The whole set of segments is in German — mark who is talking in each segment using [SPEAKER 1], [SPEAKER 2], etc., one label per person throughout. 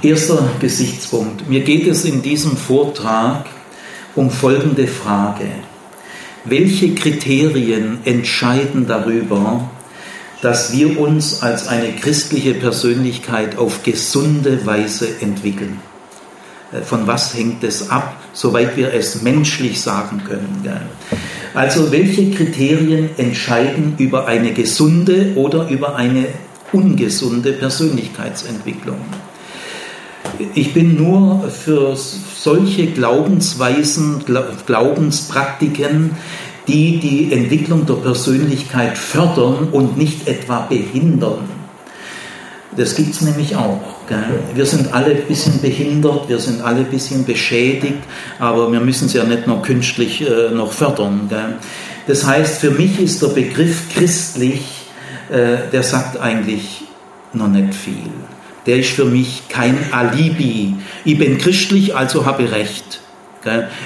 [SPEAKER 1] Erster Gesichtspunkt. Mir geht es in diesem Vortrag um folgende Frage. Welche Kriterien entscheiden darüber, dass wir uns als eine christliche Persönlichkeit auf gesunde Weise entwickeln? Äh, von was hängt es ab, soweit wir es menschlich sagen können? Also welche Kriterien entscheiden über eine gesunde oder über eine ungesunde Persönlichkeitsentwicklung? Ich bin nur für solche Glaubensweisen, Glaubenspraktiken, die die Entwicklung der Persönlichkeit fördern und nicht etwa behindern. Das gibt es nämlich auch. Gell? Wir sind alle ein bisschen behindert, wir sind alle ein bisschen beschädigt, aber wir müssen es ja nicht nur künstlich äh, noch fördern. Gell? Das heißt, für mich ist der Begriff christlich, äh, der sagt eigentlich noch nicht viel. Der ist für mich kein Alibi. Ich bin christlich, also habe ich recht.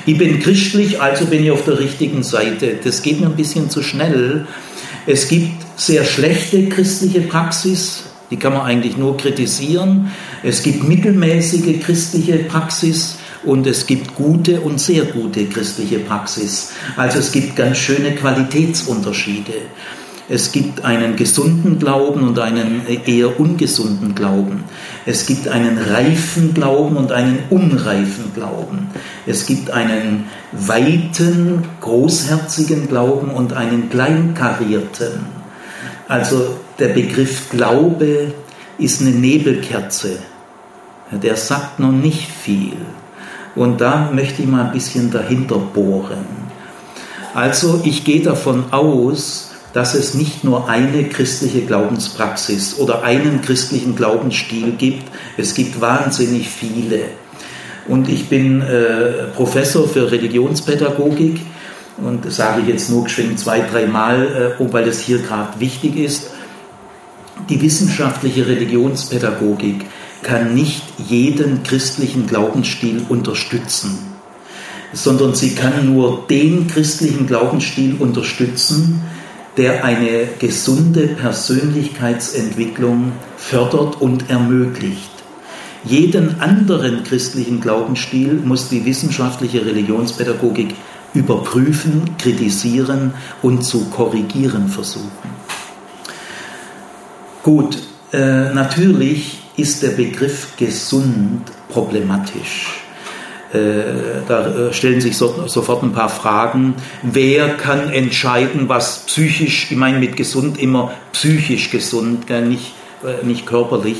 [SPEAKER 1] Ich bin christlich, also bin ich auf der richtigen Seite. Das geht mir ein bisschen zu schnell. Es gibt sehr schlechte christliche Praxis, die kann man eigentlich nur kritisieren. Es gibt mittelmäßige christliche Praxis und es gibt gute und sehr gute christliche Praxis. Also es gibt ganz schöne Qualitätsunterschiede. Es gibt einen gesunden Glauben und einen eher ungesunden Glauben. Es gibt einen reifen Glauben und einen unreifen Glauben. Es gibt einen weiten, großherzigen Glauben und einen kleinkarierten. Also der Begriff Glaube ist eine Nebelkerze. Der sagt noch nicht viel. Und da möchte ich mal ein bisschen dahinter bohren. Also ich gehe davon aus, dass es nicht nur eine christliche Glaubenspraxis oder einen christlichen Glaubensstil gibt. Es gibt wahnsinnig viele. Und ich bin äh, Professor für Religionspädagogik und sage ich jetzt nur geschwind zwei, dreimal, äh, weil das hier gerade wichtig ist. Die wissenschaftliche Religionspädagogik kann nicht jeden christlichen Glaubensstil unterstützen, sondern sie kann nur den christlichen Glaubensstil unterstützen, der eine gesunde Persönlichkeitsentwicklung fördert und ermöglicht. Jeden anderen christlichen Glaubensstil muss die wissenschaftliche Religionspädagogik überprüfen, kritisieren und zu korrigieren versuchen. Gut, äh, natürlich ist der Begriff gesund problematisch. Äh, da äh, stellen sich so, sofort ein paar Fragen. Wer kann entscheiden, was psychisch, ich meine mit gesund immer psychisch gesund, nicht, äh, nicht körperlich.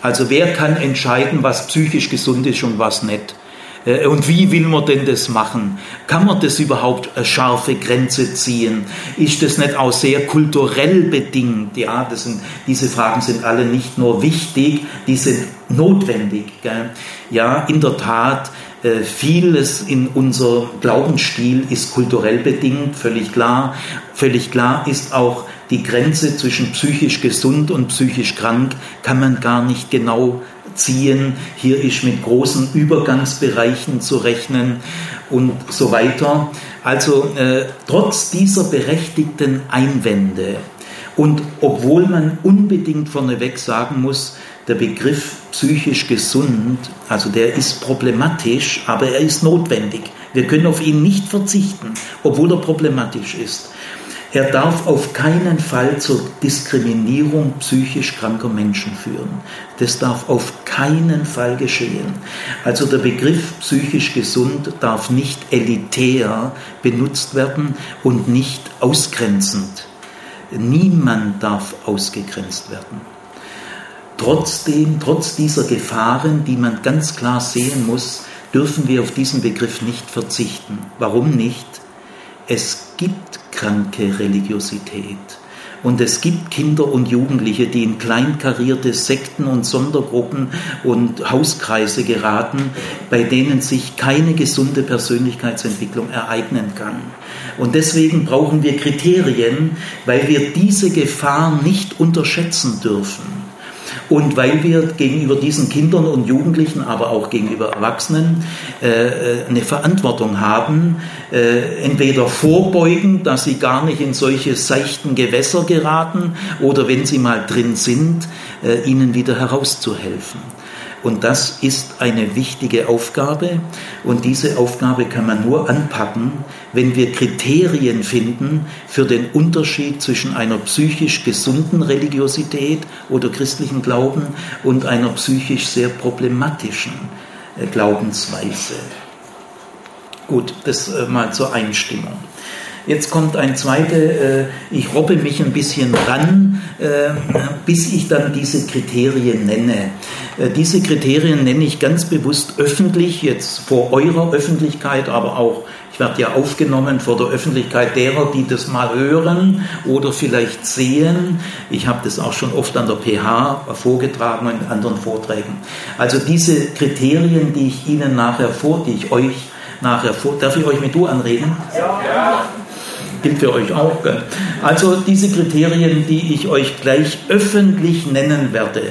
[SPEAKER 1] Also wer kann entscheiden, was psychisch gesund ist und was nicht? Und wie will man denn das machen? Kann man das überhaupt eine scharfe Grenze ziehen? Ist das nicht auch sehr kulturell bedingt? Ja, das sind, diese Fragen sind alle nicht nur wichtig, die sind notwendig. Gell? Ja, in der Tat, äh, vieles in unserem Glaubensstil ist kulturell bedingt, völlig klar. Völlig klar ist auch, die Grenze zwischen psychisch gesund und psychisch krank kann man gar nicht genau ziehen. Hier ist mit großen Übergangsbereichen zu rechnen und so weiter. Also äh, trotz dieser berechtigten Einwände und obwohl man unbedingt vorneweg sagen muss, der Begriff psychisch gesund, also der ist problematisch, aber er ist notwendig. Wir können auf ihn nicht verzichten, obwohl er problematisch ist. Er darf auf keinen Fall zur Diskriminierung psychisch kranker Menschen führen. Das darf auf keinen Fall geschehen. Also der Begriff psychisch gesund darf nicht elitär benutzt werden und nicht ausgrenzend. Niemand darf ausgegrenzt werden. Trotzdem, trotz dieser Gefahren, die man ganz klar sehen muss, dürfen wir auf diesen Begriff nicht verzichten. Warum nicht? Es gibt kranke Religiosität. Und es gibt Kinder und Jugendliche, die in kleinkarierte Sekten und Sondergruppen und Hauskreise geraten, bei denen sich keine gesunde Persönlichkeitsentwicklung ereignen kann. Und deswegen brauchen wir Kriterien, weil wir diese Gefahr nicht unterschätzen dürfen. Und weil wir gegenüber diesen Kindern und Jugendlichen, aber auch gegenüber Erwachsenen äh, äh, eine Verantwortung haben, äh, entweder vorbeugen, dass sie gar nicht in solche seichten Gewässer geraten oder wenn sie mal drin sind, ihnen wieder herauszuhelfen. Und das ist eine wichtige Aufgabe. Und diese Aufgabe kann man nur anpacken, wenn wir Kriterien finden für den Unterschied zwischen einer psychisch gesunden Religiosität oder christlichen Glauben und einer psychisch sehr problematischen äh, Glaubensweise. Gut, das äh, mal zur Einstimmung. Jetzt kommt ein zweiter, äh, ich robbe mich ein bisschen ran, äh, bis ich dann diese Kriterien nenne. Äh, diese Kriterien nenne ich ganz bewusst öffentlich, jetzt vor eurer Öffentlichkeit, aber auch, ich werde ja aufgenommen vor der Öffentlichkeit derer, die das mal hören oder vielleicht sehen. Ich habe das auch schon oft an der PH vorgetragen und in anderen Vorträgen. Also diese Kriterien, die ich Ihnen nachher vor, die ich euch nachher vor, darf ich euch mit du anreden? Ja gilt für euch auch. Gell? Also diese Kriterien, die ich euch gleich öffentlich nennen werde,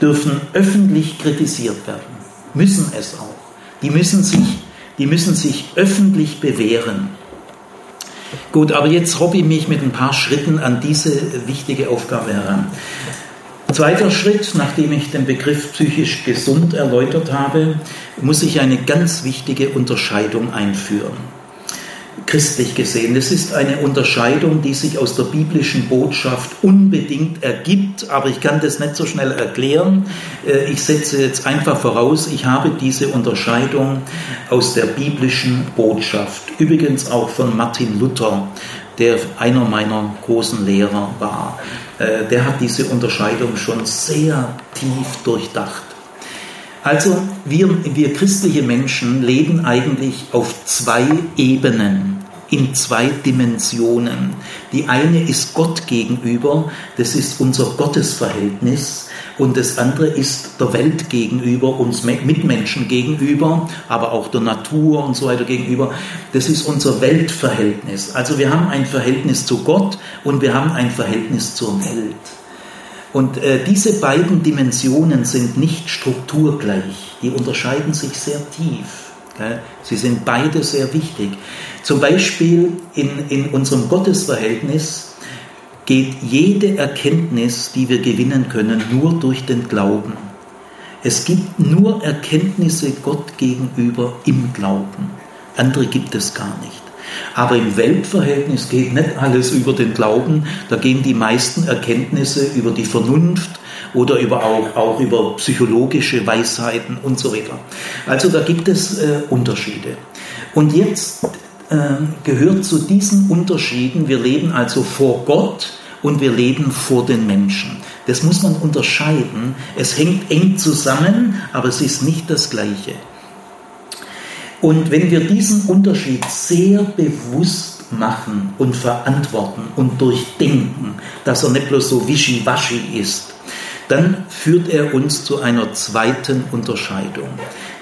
[SPEAKER 1] dürfen öffentlich kritisiert werden. Müssen es auch. Die müssen sich, die müssen sich öffentlich bewähren. Gut, aber jetzt robbe ich mich mit ein paar Schritten an diese wichtige Aufgabe heran. Zweiter Schritt, nachdem ich den Begriff psychisch gesund erläutert habe, muss ich eine ganz wichtige Unterscheidung einführen christlich gesehen. Das ist eine Unterscheidung, die sich aus der biblischen Botschaft unbedingt ergibt, aber ich kann das nicht so schnell erklären. Äh, ich setze jetzt einfach voraus, ich habe diese Unterscheidung aus der biblischen Botschaft, übrigens auch von Martin Luther, der einer meiner großen Lehrer war. Äh, der hat diese Unterscheidung schon sehr tief durchdacht. Also wir, wir christliche Menschen leben eigentlich auf zwei Ebenen, in zwei Dimensionen. Die eine ist Gott gegenüber, das ist unser Gottesverhältnis, und das andere ist der Welt gegenüber, uns Mitmenschen gegenüber, aber auch der Natur und so weiter gegenüber. Das ist unser Weltverhältnis. Also wir haben ein Verhältnis zu Gott und wir haben ein Verhältnis zur Welt. Und äh, diese beiden Dimensionen sind nicht strukturgleich, die unterscheiden sich sehr tief. Gell? Sie sind beide sehr wichtig. Zum Beispiel in, in unserem Gottesverhältnis geht jede Erkenntnis, die wir gewinnen können, nur durch den Glauben. Es gibt nur Erkenntnisse Gott gegenüber im Glauben. Andere gibt es gar nicht. Aber im Weltverhältnis geht nicht alles über den Glauben, da gehen die meisten Erkenntnisse über die Vernunft oder über auch, auch über psychologische Weisheiten und so weiter. Also da gibt es äh, Unterschiede. Und jetzt äh, gehört zu diesen Unterschieden, wir leben also vor Gott und wir leben vor den Menschen. Das muss man unterscheiden. Es hängt eng zusammen, aber es ist nicht das Gleiche. Und wenn wir diesen Unterschied sehr bewusst machen und verantworten und durchdenken, dass er nicht bloß so wischiwaschi ist, dann führt er uns zu einer zweiten Unterscheidung.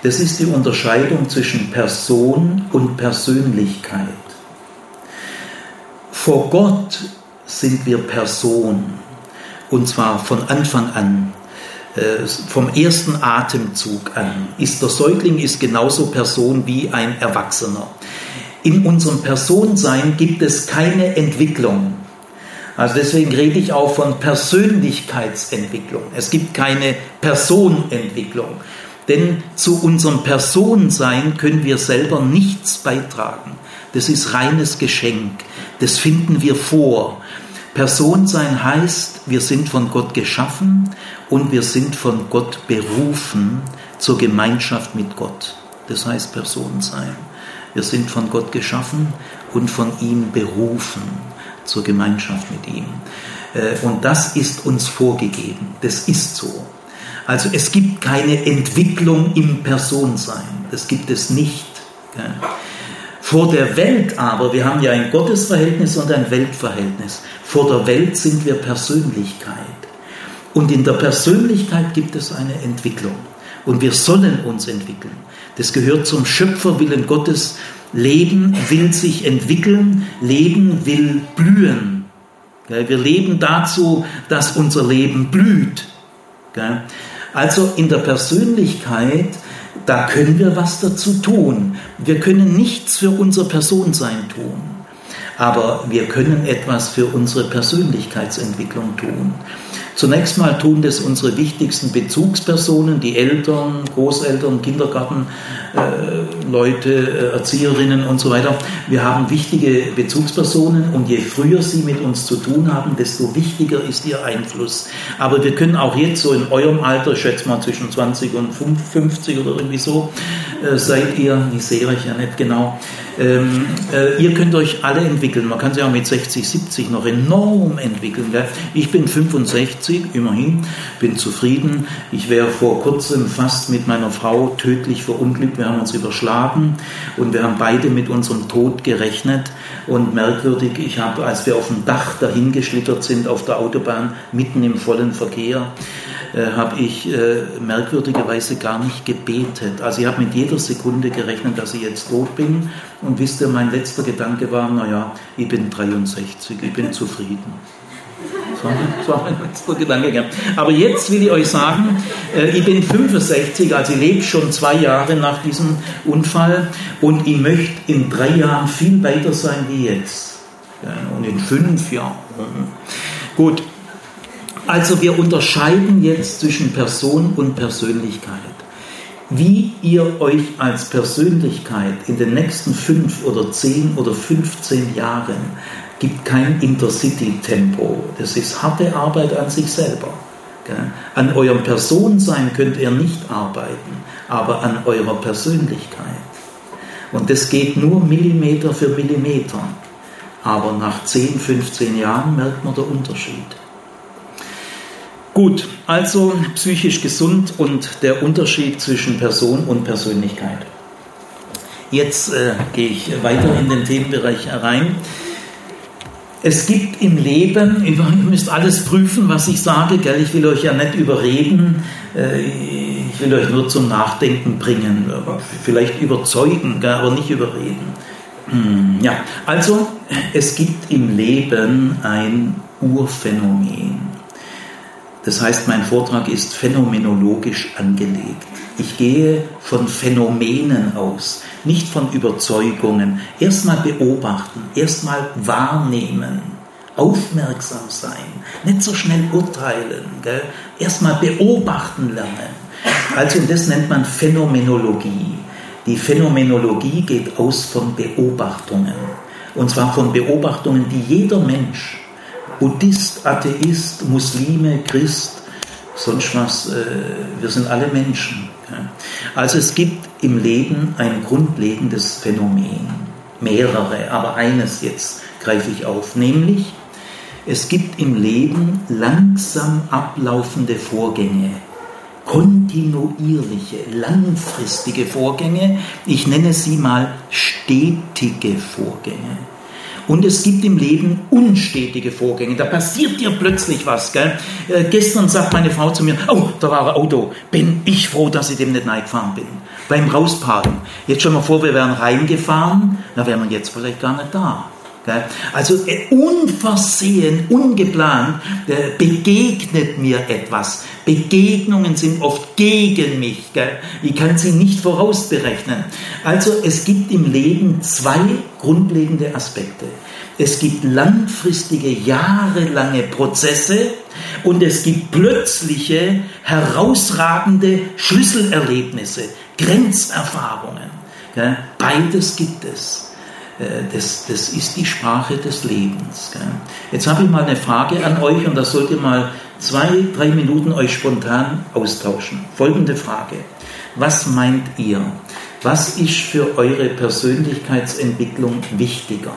[SPEAKER 1] Das ist die Unterscheidung zwischen Person und Persönlichkeit. Vor Gott sind wir Person, und zwar von Anfang an. Äh, vom ersten Atemzug an ist der Säugling ist genauso Person wie ein Erwachsener. In unserem Personsein gibt es keine Entwicklung. Also deswegen rede ich auch von Persönlichkeitsentwicklung. Es gibt keine Personentwicklung. Denn zu unserem Personensein können wir selber nichts beitragen. Das ist reines Geschenk. Das finden wir vor. Personsein heißt, wir sind von Gott geschaffen und wir sind von Gott berufen zur Gemeinschaft mit Gott. Das heißt Person sein. Wir sind von Gott geschaffen und von ihm berufen zur Gemeinschaft mit ihm. Äh, und das ist uns vorgegeben. Das ist so. Also es gibt keine Entwicklung im Personsein. Das gibt es nicht. Vor der Welt aber, wir haben ja ein Gottesverhältnis und ein Weltverhältnis. Vor der Welt sind wir Persönlichkeit. Und in der Persönlichkeit gibt es eine Entwicklung. Und wir sollen uns entwickeln. Das gehört zum Schöpferwillen Gottes. Leben will sich entwickeln, Leben will blühen. Wir leben dazu, dass unser Leben blüht. Also in der Persönlichkeit, da können wir was dazu tun. Wir können nichts für unser Personsein tun. aber wir können etwas für unsere Persönlichkeitsentwicklung tun. Zunächst mal tun das unsere wichtigsten Bezugspersonen, die Eltern, Großeltern, Kindergartenleute, äh, Erzieherinnen und so weiter. Wir haben wichtige Bezugspersonen und je früher sie mit uns zu tun haben, desto wichtiger ist ihr Einfluss. Aber wir können auch jetzt so in eurem Alter, ich schätze mal zwischen 20 und 50 oder irgendwie so, äh, seid ihr, ich sehe euch ja nicht genau, ähm, äh, ihr könnt euch alle entwickeln. Man kann sich auch mit 60, 70 noch enorm entwickeln. Gell? Ich bin 65, immerhin, bin zufrieden. Ich wäre vor kurzem fast mit meiner Frau tödlich verunglückt. Wir haben uns überschlagen und wir haben beide mit unserem Tod gerechnet. Und merkwürdig, ich habe, als wir auf dem Dach dahingeschlittert sind auf der Autobahn, mitten im vollen Verkehr, äh, habe ich äh, merkwürdigerweise gar nicht gebetet. Also ich habe mit jeder Sekunde gerechnet, dass ich jetzt tot bin. Wisst ihr, mein letzter Gedanke war, naja, ich bin 63, ich bin zufrieden. Das war mein letzter Gedanke. Aber jetzt will ich euch sagen, äh, ich bin 65, also ich lebe schon zwei Jahre nach diesem Unfall und ich möchte in drei Jahren viel weiter sein wie jetzt. Und in fünf Jahren. Gut, also wir unterscheiden jetzt zwischen Person und Persönlichkeit. Wie ihr euch als Persönlichkeit in den nächsten fünf oder zehn oder 15 Jahren gibt kein Intercity-Tempo. Das ist harte Arbeit an sich selber. An eurem Personsein könnt ihr nicht arbeiten, aber an eurer Persönlichkeit. Und das geht nur Millimeter für Millimeter. Aber nach 10, 15 Jahren merkt man den Unterschied. Gut, also psychisch gesund und der Unterschied zwischen Person und Persönlichkeit. Jetzt äh, gehe ich weiter in den Themenbereich herein. Es gibt im Leben, ihr müsst alles prüfen, was ich sage, gell? ich will euch ja nicht überreden, äh, ich will euch nur zum Nachdenken bringen, vielleicht überzeugen, gell? aber nicht überreden. Hm, ja, also es gibt im Leben ein Urphänomen. Das heißt, mein Vortrag ist phänomenologisch angelegt. Ich gehe von Phänomenen aus, nicht von Überzeugungen. Erstmal beobachten, erstmal wahrnehmen, aufmerksam sein, nicht so schnell urteilen, erstmal beobachten lernen. Also das nennt man Phänomenologie. Die Phänomenologie geht aus von Beobachtungen. Und zwar von Beobachtungen, die jeder Mensch Buddhist, Atheist, Muslime, Christ, sonst was, äh, wir sind alle Menschen. Also es gibt im Leben ein grundlegendes Phänomen, mehrere, aber eines jetzt greife ich auf, nämlich es gibt im Leben langsam ablaufende Vorgänge, kontinuierliche, langfristige Vorgänge, ich nenne sie mal stetige Vorgänge. Und es gibt im Leben unstetige Vorgänge. Da passiert dir plötzlich was. Gell? Äh, gestern sagt meine Frau zu mir, oh, da war ein Auto. Bin ich froh, dass ich dem nicht gefahren bin. Beim Rausparken. Jetzt schon mal vor, wir wären reingefahren, da wären wir jetzt vielleicht gar nicht da. Also äh, unversehen, ungeplant äh, begegnet mir etwas. Begegnungen sind oft gegen mich. Ich kann sie nicht vorausberechnen. Also es gibt im Leben zwei grundlegende Aspekte. Es gibt langfristige, jahrelange Prozesse und es gibt plötzliche, herausragende Schlüsselerlebnisse, Grenzerfahrungen. Beides gibt es. Äh, das, das ist die Sprache des Lebens. Gell? Jetzt habe ich mal eine Frage an euch und da sollt ihr mal zwei, drei Minuten euch spontan austauschen. Folgende Frage. Was meint ihr? Was ist für eure Persönlichkeitsentwicklung wichtiger?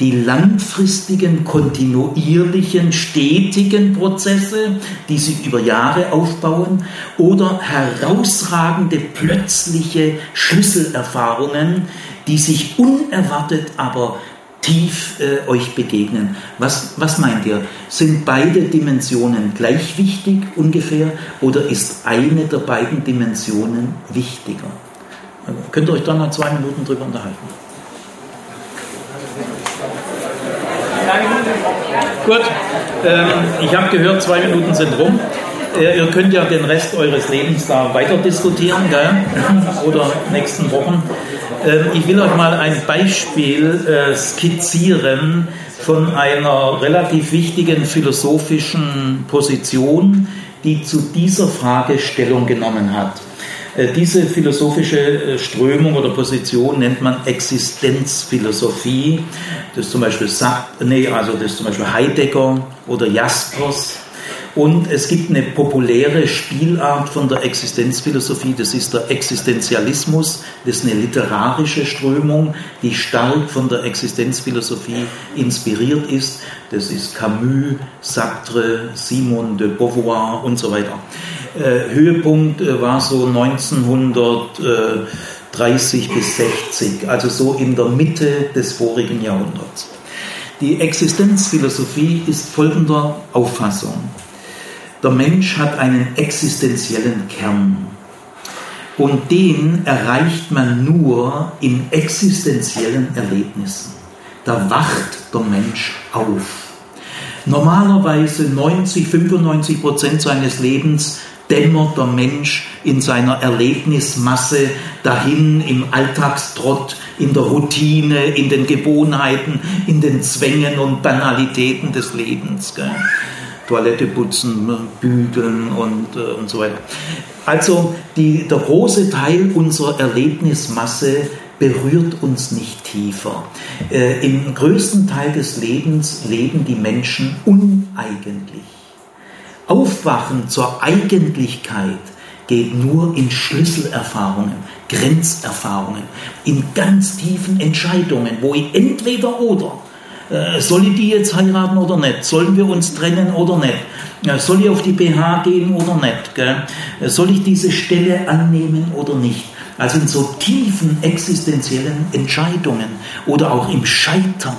[SPEAKER 1] Die langfristigen, kontinuierlichen, stetigen Prozesse, die sich über Jahre aufbauen, oder herausragende, plötzliche Schlüsselerfahrungen, die sich unerwartet, aber tief äh, euch begegnen. Was, was meint ihr? Sind beide Dimensionen gleich wichtig ungefähr oder ist eine der beiden Dimensionen wichtiger? Könnt ihr euch dann noch zwei Minuten drüber unterhalten? Gut, ähm, ich habe gehört, zwei Minuten sind rum. Ihr könnt ja den Rest eures Lebens da weiter diskutieren, gell? oder nächsten Wochen. Ähm, ich will euch mal ein Beispiel äh, skizzieren von einer relativ wichtigen philosophischen Position, die zu dieser Frage Stellung genommen hat. Äh, diese philosophische äh, Strömung oder Position nennt man Existenzphilosophie. Das ist zum Beispiel, nee, also das ist zum Beispiel Heidegger oder Jaspers. Und es gibt eine populäre Spielart von der Existenzphilosophie, das ist der Existenzialismus. Das ist eine literarische Strömung, die stark von der Existenzphilosophie inspiriert ist. Das ist Camus, Sartre, Simone de Beauvoir und so weiter. Äh, Höhepunkt äh, war so 1930 bis 60, also so in der Mitte des vorigen Jahrhunderts. Die Existenzphilosophie ist folgender Auffassung. Der Mensch hat einen existenziellen Kern. Und den erreicht man nur in existenziellen Erlebnissen. Da wacht der Mensch auf. Normalerweise 90, 95 Prozent seines Lebens dämmert der Mensch in seiner Erlebnismasse dahin im Alltagstrott, in der Routine, in den Gewohnheiten, in den Zwängen und Banalitäten des Lebens. Gell? Toilette putzen, bügeln und, äh, und so weiter. Also die, der große Teil unserer Erlebnismasse berührt uns nicht tiefer. Äh, Im größten Teil des Lebens leben die Menschen uneigentlich. Aufwachen zur Eigentlichkeit geht nur in Schlüsselerfahrungen, Grenzerfahrungen, in ganz tiefen Entscheidungen, wo entweder oder äh, soll ich die jetzt heiraten oder nicht? Sollen wir uns trennen oder nicht? Soll ich auf die BH gehen oder nicht? Gell? Soll ich diese Stelle annehmen oder nicht? Also in so tiefen existenziellen Entscheidungen oder auch im Scheitern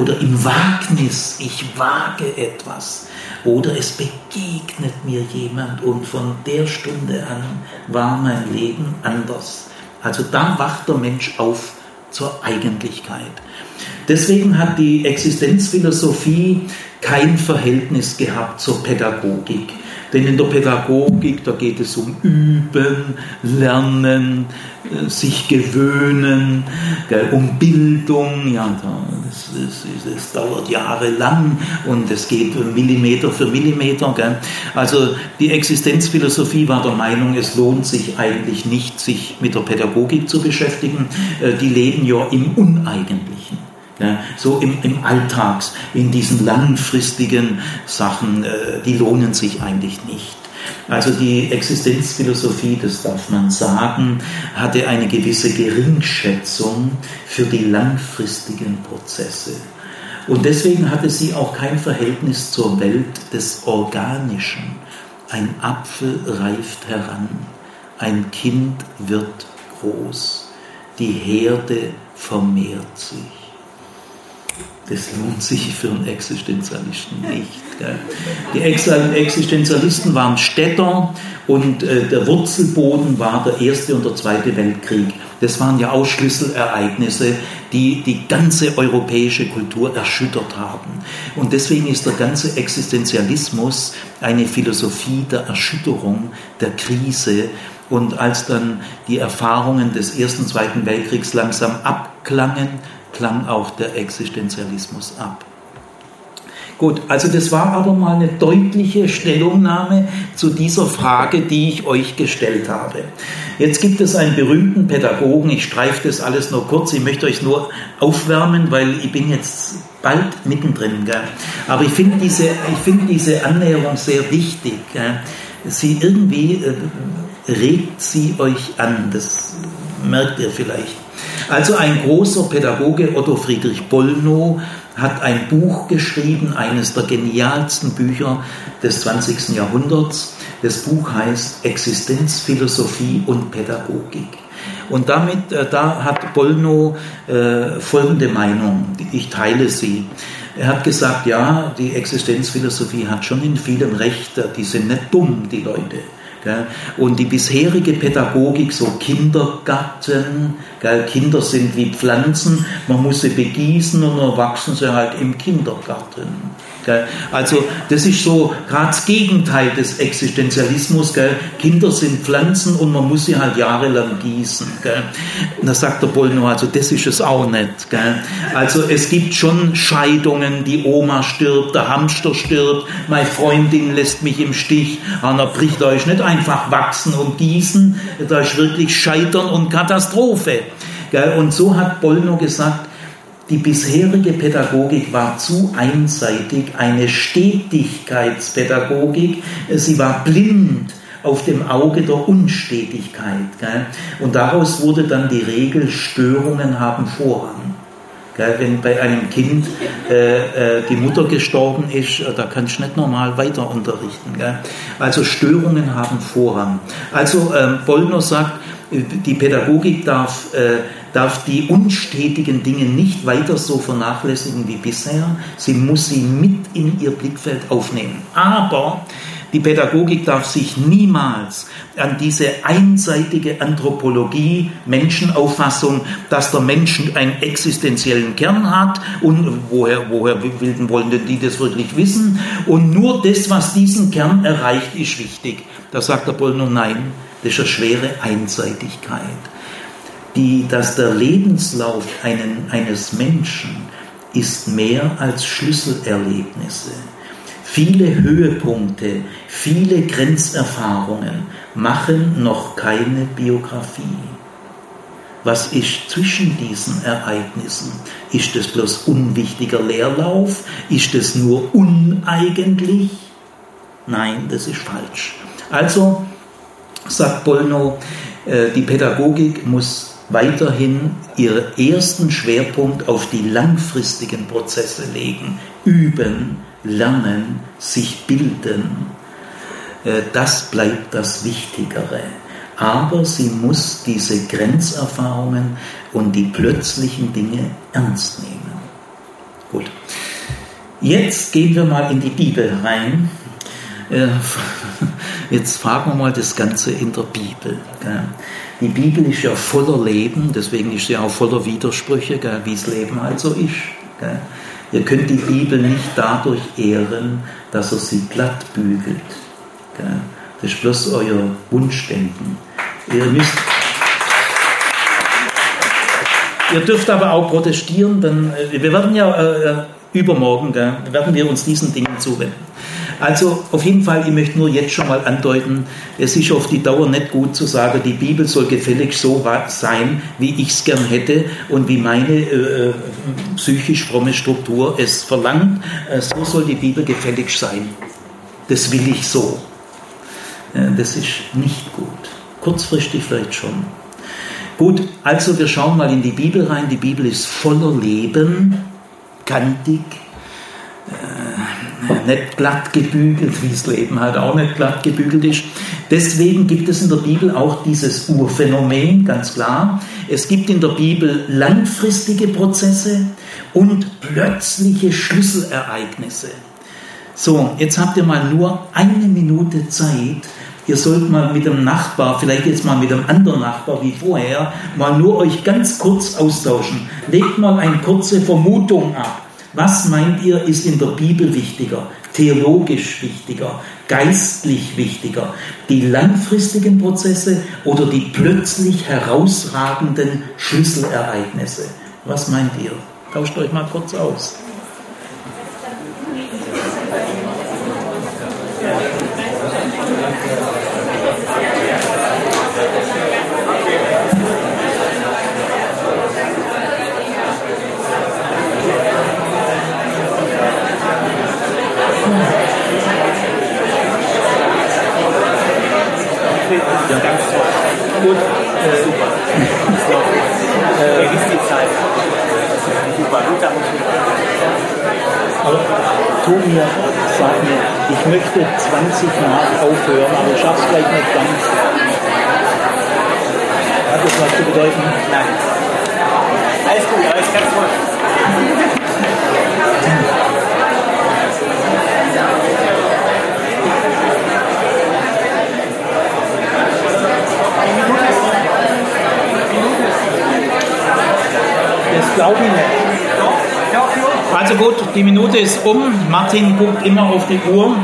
[SPEAKER 1] oder im Wagnis, ich wage etwas oder es begegnet mir jemand und von der Stunde an war mein Leben anders. Also dann wacht der Mensch auf zur Eigentlichkeit. Deswegen hat die Existenzphilosophie kein Verhältnis gehabt zur Pädagogik. Denn in der Pädagogik, da geht es um Üben, Lernen, äh, sich gewöhnen, um Bildung. Ja, das, das, das dauert jahrelang und es geht Millimeter für Millimeter. Also die Existenzphilosophie war der Meinung, es lohnt sich eigentlich nicht, sich mit der Pädagogik zu beschäftigen. Äh, die leben ja im Uneigentlichen. Ja, so im, im Alltags, in diesen langfristigen Sachen, äh, die lohnen sich eigentlich nicht. Also die Existenzphilosophie, das darf man sagen, hatte eine gewisse Geringschätzung für die langfristigen Prozesse. Und deswegen hatte sie auch kein Verhältnis zur Welt des Organischen. Ein Apfel reift heran, ein Kind wird groß, die Herde vermehrt sich das lohnt sich für einen Existenzialisten nicht. Gell? Die Existenzialisten waren Städter und äh, der Wurzelboden war der Erste und der Zweite Weltkrieg. Das waren ja auch Schlüsselereignisse, die die ganze europäische Kultur erschüttert haben. Und deswegen ist der ganze Existenzialismus eine Philosophie der Erschütterung, der Krise. Und als dann die Erfahrungen des Ersten und Zweiten Weltkriegs langsam abklangen, klang auch der Existenzialismus ab. Gut, also das war aber mal eine deutliche Stellungnahme zu dieser Frage, die ich euch gestellt habe. Jetzt gibt es einen berühmten Pädagogen, ich streife das alles nur kurz, ich möchte euch nur aufwärmen, weil ich bin jetzt bald mittendrin. Gell? Aber ich finde diese, find diese Annäherung sehr wichtig. Gell? Sie irgendwie äh, regt sie euch an, das merkt ihr vielleicht. Also ein großer Pädagoge, Otto Friedrich Bollnow, hat ein Buch geschrieben, eines der genialsten Bücher des 20. Jahrhunderts. Das Buch heißt Existenzphilosophie und Pädagogik. Und damit, äh, da hat Bollnow äh, folgende Meinung, ich teile sie. Er hat gesagt, ja, die Existenzphilosophie hat schon in vielen Recht, die sind nicht dumm, die Leute. Und die bisherige Pädagogik, so Kindergarten, Kinder sind wie Pflanzen, man muss sie begießen und dann wachsen sie halt im Kindergarten. Gell? Also das ist so gerade das Gegenteil des Existenzialismus. Gell? Kinder sind Pflanzen und man muss sie halt jahrelang gießen. Gell? Da sagt der Bollno, also das ist es auch nicht. Gell? Also es gibt schon Scheidungen, die Oma stirbt, der Hamster stirbt, meine Freundin lässt mich im Stich. Anna bricht euch nicht einfach wachsen und gießen, da ist wirklich Scheitern und Katastrophe. Und so hat Bollno gesagt, die bisherige Pädagogik war zu einseitig, eine Stetigkeitspädagogik. Sie war blind auf dem Auge der Unstetigkeit. Gell? Und daraus wurde dann die Regel, Störungen haben Vorrang. Gell? Wenn bei einem Kind äh, äh, die Mutter gestorben ist, äh, da kannst du nicht normal weiter unterrichten. Gell? Also Störungen haben Vorrang. Also ähm, Bollner sagt, die Pädagogik darf, äh, darf die unstetigen Dinge nicht weiter so vernachlässigen wie bisher. Sie muss sie mit in ihr Blickfeld aufnehmen. Aber die Pädagogik darf sich niemals an diese einseitige Anthropologie, Menschenauffassung, dass der Mensch einen existenziellen Kern hat und woher, woher wollen denn die das wirklich wissen? Und nur das, was diesen Kern erreicht, ist wichtig. Da sagt der Bollner, nein, das ist eine schwere Einseitigkeit. Die, dass der Lebenslauf einen, eines Menschen ist mehr als Schlüsselerlebnisse. Viele Höhepunkte, viele Grenzerfahrungen machen noch keine Biografie. Was ist zwischen diesen Ereignissen? Ist es bloß unwichtiger Leerlauf? Ist es nur uneigentlich? Nein, das ist falsch. Also sagt Bollno, äh, die Pädagogik muss weiterhin ihren ersten Schwerpunkt auf die langfristigen Prozesse legen. Üben, lernen, sich bilden. Äh, das bleibt das Wichtigere. Aber sie muss diese Grenzerfahrungen und die plötzlichen Dinge ernst nehmen. Gut. Jetzt gehen wir mal in die Bibel rein. Jetzt fragen wir mal das Ganze in der Bibel. Die Bibel ist ja voller Leben, deswegen ist sie auch voller Widersprüche, wie das Leben halt so ist. Ihr könnt die Bibel nicht dadurch ehren, dass er sie glatt bügelt. Das ist bloß euer Wunschdenken. Ihr müsst. Ihr dürft aber auch protestieren, denn äh, wir werden ja äh, äh übermorgen, gell, werden wir uns diesen Dingen zuwenden. Also auf jeden Fall, ich möchte nur jetzt schon mal andeuten, es ist auf die Dauer nicht gut zu sagen, die Bibel soll gefällig so sein, wie ich es gern hätte und wie meine äh, psychisch fromme Struktur es verlangt. Äh, so soll die Bibel gefällig sein. Das will ich so. Äh, das ist nicht gut. Kurzfristig vielleicht schon. Gut, also wir schauen mal in die Bibel rein. Die Bibel ist voller Leben, kantig, nicht glatt gebügelt, wie das Leben halt auch nicht glatt gebügelt ist. Deswegen gibt es in der Bibel auch dieses Urphänomen, ganz klar. Es gibt in der Bibel langfristige Prozesse und plötzliche Schlüsselereignisse. So, jetzt habt ihr mal nur eine Minute Zeit. Ihr sollt mal mit dem Nachbar, vielleicht jetzt mal mit einem anderen Nachbar wie vorher, mal nur euch ganz kurz austauschen. Legt mal eine kurze Vermutung ab. Was meint ihr, ist in der Bibel wichtiger, theologisch wichtiger, geistlich wichtiger? Die langfristigen Prozesse oder die plötzlich herausragenden Schlüsselereignisse? Was meint ihr? Tauscht euch mal kurz aus.
[SPEAKER 2] Gut, äh, super. Äh, ist die Zeit? Super, gut, danke
[SPEAKER 1] aber Tobi sagt mir, ich möchte 20 Mal aufhören, aber ich schaff's gleich nicht ganz. Hat das was zu bedeuten?
[SPEAKER 2] Nein. Alles gut, alles ganz gut.
[SPEAKER 1] Das glaube ich nicht. Also gut, die Minute ist um. Martin guckt immer auf die Uhr.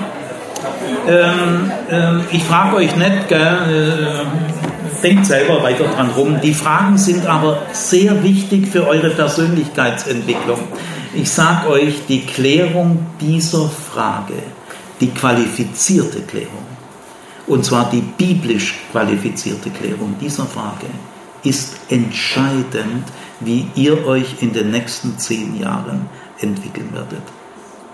[SPEAKER 1] Ähm, ähm, ich frage euch nicht, gell, äh, denkt selber weiter dran rum. Die Fragen sind aber sehr wichtig für eure Persönlichkeitsentwicklung. Ich sage euch, die Klärung dieser Frage, die qualifizierte Klärung, und zwar die biblisch qualifizierte Klärung dieser Frage, ist entscheidend, wie ihr euch in den nächsten zehn Jahren entwickeln werdet.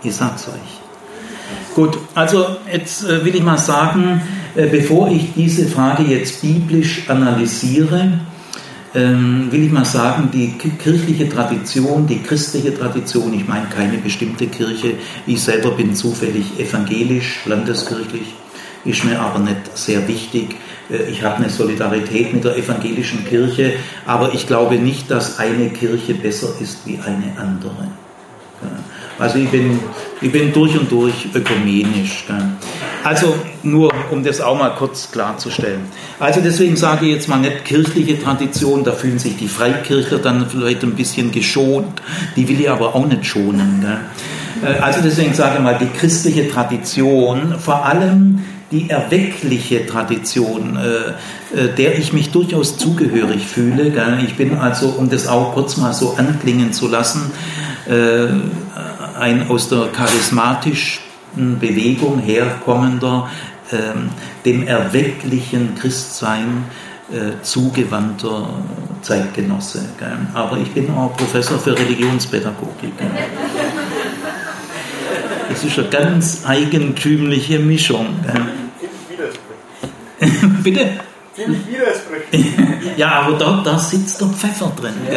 [SPEAKER 1] Ich sag's euch. Gut, also jetzt äh, will ich mal sagen, äh, bevor ich diese Frage jetzt biblisch analysiere, ähm, will ich mal sagen, die kirchliche Tradition, die christliche Tradition, ich meine keine bestimmte Kirche, ich selber bin zufällig evangelisch, landeskirchlich, ist mir aber nicht sehr wichtig. Äh, ich habe eine Solidarität mit der evangelischen Kirche, aber ich glaube nicht, dass eine Kirche besser ist wie eine andere. Also ich bin, ich bin durch und durch ökumenisch. Also nur, um das auch mal kurz klarzustellen. Also deswegen sage ich jetzt mal nicht kirchliche Tradition, da fühlen sich die Freikirchler dann vielleicht ein bisschen geschont, die will ich aber auch nicht schonen. Äh, also deswegen sage ich mal, die christliche Tradition, vor allem die erweckliche Tradition, äh, äh, der ich mich durchaus zugehörig fühle. Ich bin also, um das auch kurz mal so anklingen zu lassen, ein aus der charismatischen Bewegung herkommender, ähm, dem erwecklichen Christsein äh, zugewandter Zeitgenosse. Aber ich bin auch Professor für Religionspädagogik. Gell? Das ist eine ganz eigentümliche Mischung. Bitte? Ziemlich widersprüchlich. ja, aber da, da sitzt der Pfeffer drin.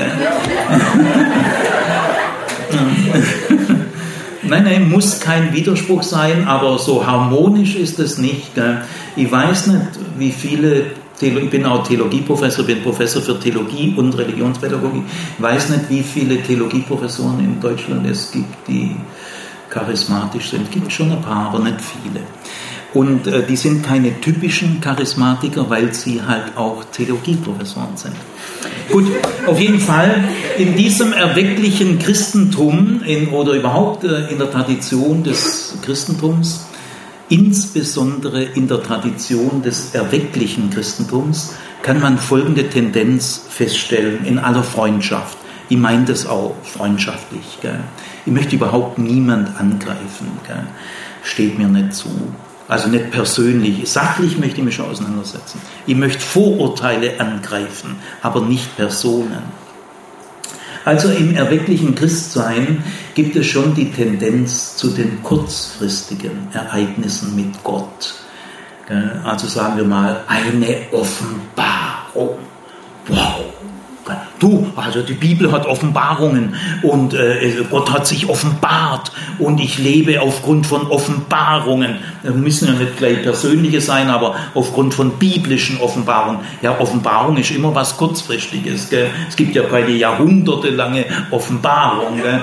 [SPEAKER 1] Nein, nein, muss kein Widerspruch sein, aber so harmonisch ist es nicht. Gell? Ich weiß nicht, wie viele, ich bin auch Theologieprofessor, bin Professor für Theologie und Religionspädagogik, ich weiß nicht, wie viele Theologieprofessoren in Deutschland es gibt, die charismatisch sind. Gibt schon ein paar, aber nicht viele. Und äh, die sind keine typischen Charismatiker, weil sie halt auch Theologieprofessoren sind. Gut, auf jeden Fall in diesem erwecklichen Christentum in, oder überhaupt äh, in der Tradition des Christentums, insbesondere in der Tradition des erwecklichen Christentums, kann man folgende Tendenz feststellen in aller Freundschaft. Ich meine das auch freundschaftlich. Gell? Ich möchte überhaupt niemand angreifen. Gell? Steht mir nicht zu. Also nicht persönlich. Sachlich möchte ich mich schon auseinandersetzen. Ich möchte Vorurteile angreifen, aber nicht Personen. Also im erwecklichen Christsein gibt es schon die Tendenz zu den kurzfristigen Ereignissen mit Gott. Also sagen wir mal eine Offenbarung. Wow, Du, also die Bibel hat Offenbarungen und äh, Gott hat sich offenbart und ich lebe aufgrund von Offenbarungen. Das müssen ja nicht gleich persönliche sein, aber aufgrund von biblischen Offenbarungen. Ja, Offenbarung ist immer was Kurzfristiges. Gell? Es gibt ja keine jahrhundertelange Offenbarung. Gell?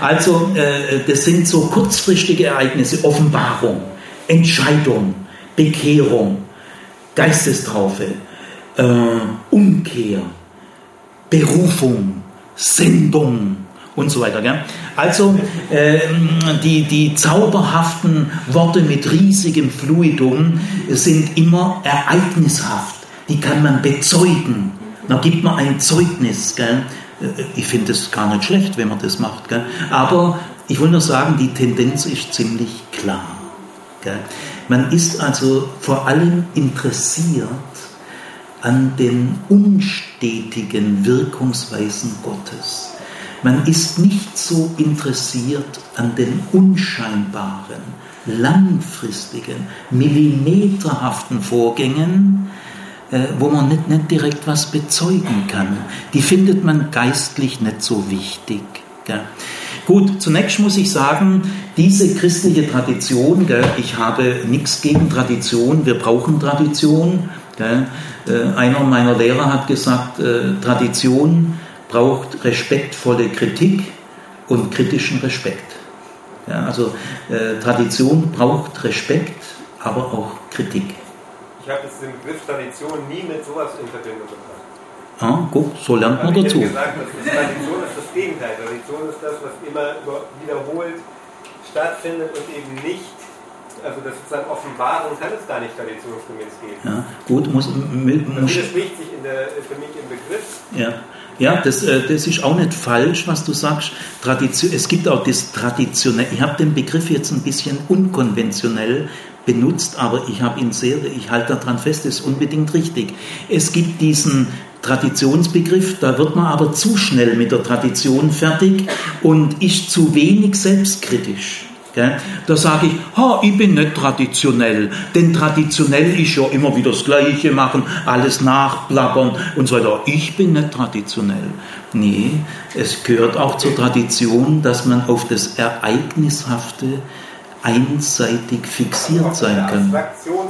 [SPEAKER 1] Also äh, das sind so kurzfristige Ereignisse. Offenbarung, Entscheidung, Bekehrung, Geistestraufe, äh, Umkehr Berufung, Sendung und so weiter. Gell? Also äh, die, die zauberhaften Worte mit riesigem Fluidum sind immer ereignishaft. Die kann man bezeugen. Da gibt man ein Zeugnis. Gell? Äh, ich finde es gar nicht schlecht, wenn man das macht. Gell? Aber ich will nur sagen, die Tendenz ist ziemlich klar. Man ist also vor allem interessiert an den unstetigen Wirkungsweisen Gottes. Man ist nicht so interessiert an den unscheinbaren, langfristigen, millimeterhaften Vorgängen, äh, wo man nicht, nicht direkt was bezeugen kann. Die findet man geistlich nicht so wichtig. Gell? Gut, zunächst muss ich sagen, diese christliche Tradition, gell, ich habe nichts gegen Tradition, wir brauchen Tradition, äh, einer meiner Lehrer hat gesagt, äh, Tradition braucht respektvolle Kritik und kritischen Respekt. also äh, Tradition braucht Respekt, aber auch Kritik.
[SPEAKER 2] Ich habe den Begriff Tradition nie mit sowas in Verbindung gebracht.
[SPEAKER 1] Ah, guck, so lernt man dazu.
[SPEAKER 2] Gesagt, Tradition ist das Gegenteil. Tradition ist das, was immer wiederholt stattfindet und eben nicht also das sozusagen Offenbarung kann es gar nicht traditionsgemäß geben.
[SPEAKER 1] Ja, gut, muss,
[SPEAKER 2] muss widerspricht sich in der, für mich im Begriff.
[SPEAKER 1] Ja, ja das, äh, das ist auch nicht falsch, was du sagst. Tradition, es gibt auch das Traditionelle. Ich habe den Begriff jetzt ein bisschen unkonventionell benutzt, aber ich habe ihn sehr, ich halte daran fest, das ist unbedingt richtig. Es gibt diesen Traditionsbegriff, da wird man aber zu schnell mit der Tradition fertig und ist zu wenig selbstkritisch. Da sage ich, ha, ich bin nicht traditionell, denn traditionell ist ja immer wieder das Gleiche machen, alles nachplappern und so weiter. Ich bin nicht traditionell. Nee, es gehört auch zur Tradition, dass man auf das Ereignishafte einseitig fixiert sein kann. Tradition.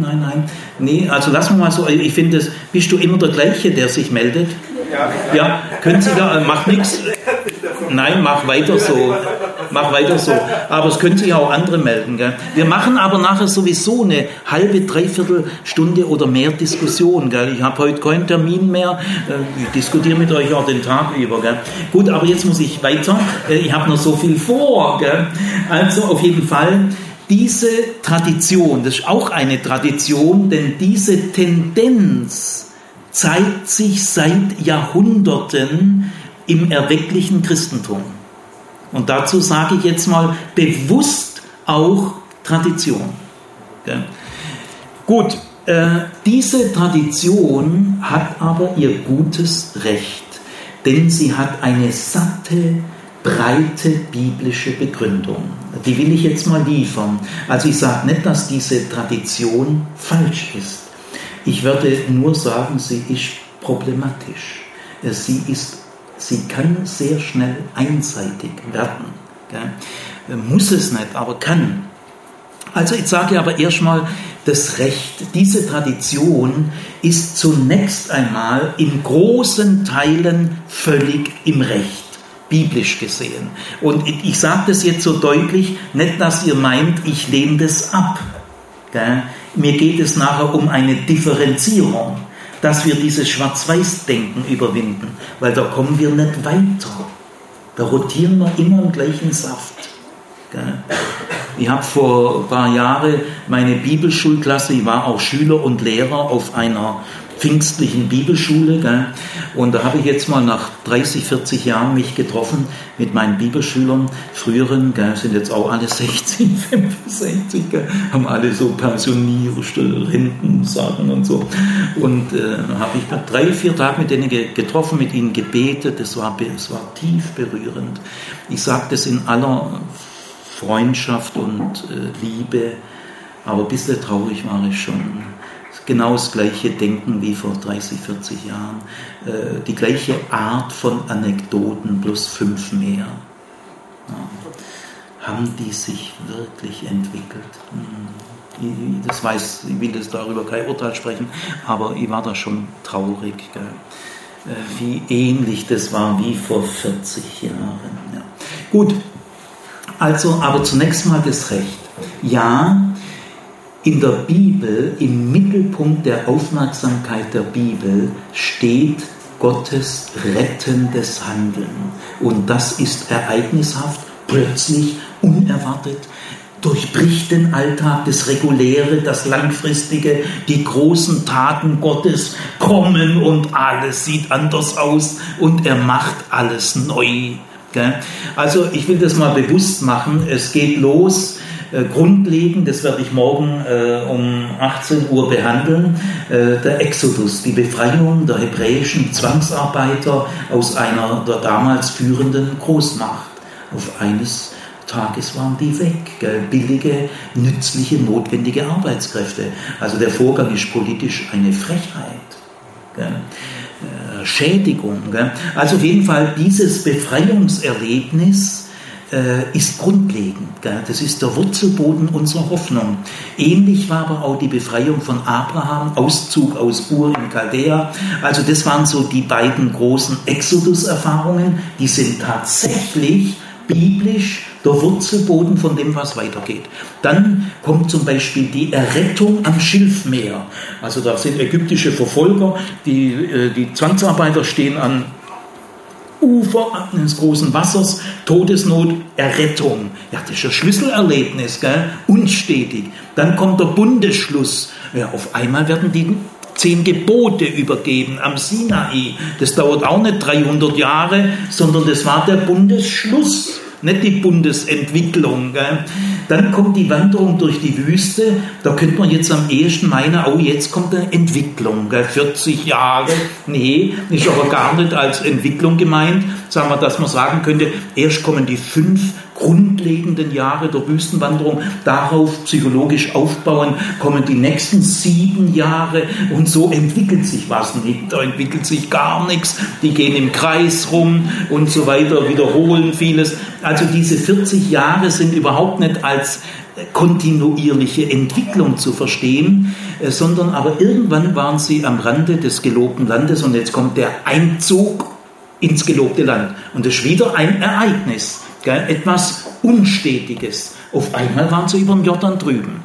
[SPEAKER 1] Nein, nein, nee, also lassen wir mal so, ich finde, bist du immer der gleiche, der sich meldet? Ja, können Sie da, macht nichts. Nein, mach weiter so. Mach weiter so. Aber es können sich auch andere melden. Gell? Wir machen aber nachher sowieso eine halbe, dreiviertel Stunde oder mehr Diskussion. Gell? Ich habe heute keinen Termin mehr. Äh, ich diskutiere mit euch auch den Tag über. Gell? Gut, aber jetzt muss ich weiter. Äh, ich habe noch so viel vor. Gell? Also auf jeden Fall diese Tradition, das ist auch eine Tradition, denn diese Tendenz zeigt sich seit Jahrhunderten im erwecklichen Christentum. Und dazu sage ich jetzt mal bewusst auch Tradition. Okay. Gut, äh, diese Tradition hat aber ihr gutes Recht, denn sie hat eine satte, breite biblische Begründung. Die will ich jetzt mal liefern. Also ich sage nicht, dass diese Tradition falsch ist. Ich würde nur sagen, sie ist problematisch. Sie ist sie kann sehr schnell einseitig werden. Gell? Muss es nicht, aber kann. Also ich sage aber erstmal das Recht. Diese Tradition ist zunächst einmal in großen Teilen völlig im Recht, biblisch gesehen. Und ich sage das jetzt so deutlich, nicht dass ihr meint, ich lehne das ab. Gell? Mir geht es nachher um eine Differenzierung dass wir dieses Schwarz-Weiß-Denken überwinden, weil da kommen wir nicht weiter. Da rotieren wir immer im gleichen Saft. Ich habe vor ein paar Jahren meine Bibelschulklasse, ich war auch Schüler und Lehrer auf einer pfingstlichen Bibelschule. Gell? Und da habe ich jetzt mal nach 30, 40 Jahren mich getroffen mit meinen Bibelschülern, früheren, gell, sind jetzt auch alle 60, 65, gell, haben alle so pensionierte Rentensachen und so. Und äh, habe ich drei, vier Tage mit denen getroffen, mit ihnen gebetet. Es war, es war tief berührend. Ich sage das in aller Freundschaft und äh, Liebe, aber ein bisschen traurig war ich schon genau das gleiche Denken wie vor 30, 40 Jahren, äh, die gleiche Art von Anekdoten plus fünf mehr. Haben die sich wirklich entwickelt? Hm. Das weiß, ich will das darüber kein Urteil sprechen, aber ich war da schon traurig? Äh, wie ähnlich das war wie vor 40 Jahren. Ja. Gut, also aber zunächst mal das Recht. Ja, in der Bibel, im Mittelpunkt der Aufmerksamkeit der Bibel steht Gottes rettendes Handeln. Und das ist ereignishaft, plötzlich, unerwartet, durchbricht den Alltag, das Reguläre, das Langfristige, die großen Taten Gottes kommen und alles sieht anders aus und er macht alles neu. Also ich will das mal bewusst machen. Es geht los äh, grundlegend, das werde ich morgen äh, um 18 Uhr behandeln, äh, der Exodus, die Befreiung der hebräischen Zwangsarbeiter aus einer der damals führenden Großmacht. Auf eines Tages waren die weg, billige, nützliche, notwendige Arbeitskräfte. Also der Vorgang ist politisch eine Frechheit. Gell? Äh, Schädigung. Also auf jeden Fall dieses Befreiungserlebnis äh, ist grundlegend. Das ist der Wurzelboden unserer Hoffnung. Ähnlich war aber auch die Befreiung von Abraham, Auszug aus Ur in Chaldea. Also das waren so die beiden großen Exodus-Erfahrungen. Die sind tatsächlich biblisch der Wurzelboden von dem, was weitergeht. Dann kommt zum Beispiel die Errettung am Schilfmeer. Also da sind ägyptische Verfolger, die, äh, die Zwangsarbeiter stehen an Ufer eines großen Wassers, Todesnot, Errettung. Ja, das ist ein Schlüsselerlebnis, gell? unstetig. Dann kommt der Bundesschluss. Ja, auf einmal werden die zehn Gebote übergeben am Sinai. Das dauert auch nicht 300 Jahre, sondern das war der Bundesschluss nicht die Bundesentwicklung. Gell? Dann kommt die Wanderung durch die Wüste. Da könnte man jetzt am ehesten meinen, oh, jetzt kommt eine Entwicklung. Gell? 40 Jahre. Nee, ist aber gar nicht als Entwicklung gemeint. Sagen wir, dass man sagen könnte, erst kommen die fünf grundlegenden Jahre der Wüstenwanderung darauf psychologisch aufbauen, kommen die nächsten sieben Jahre und so entwickelt sich was nicht. Da entwickelt sich gar nichts. Die gehen im Kreis rum und so weiter, wiederholen vieles. Also diese 40 Jahre sind überhaupt nicht als kontinuierliche Entwicklung zu verstehen, äh, sondern aber irgendwann waren sie am Rande des gelobten Landes und jetzt kommt der Einzug ins gelobte Land. Und das ist wieder ein Ereignis. Gell? Etwas Unstetiges. Auf einmal waren sie über dem Jordan drüben.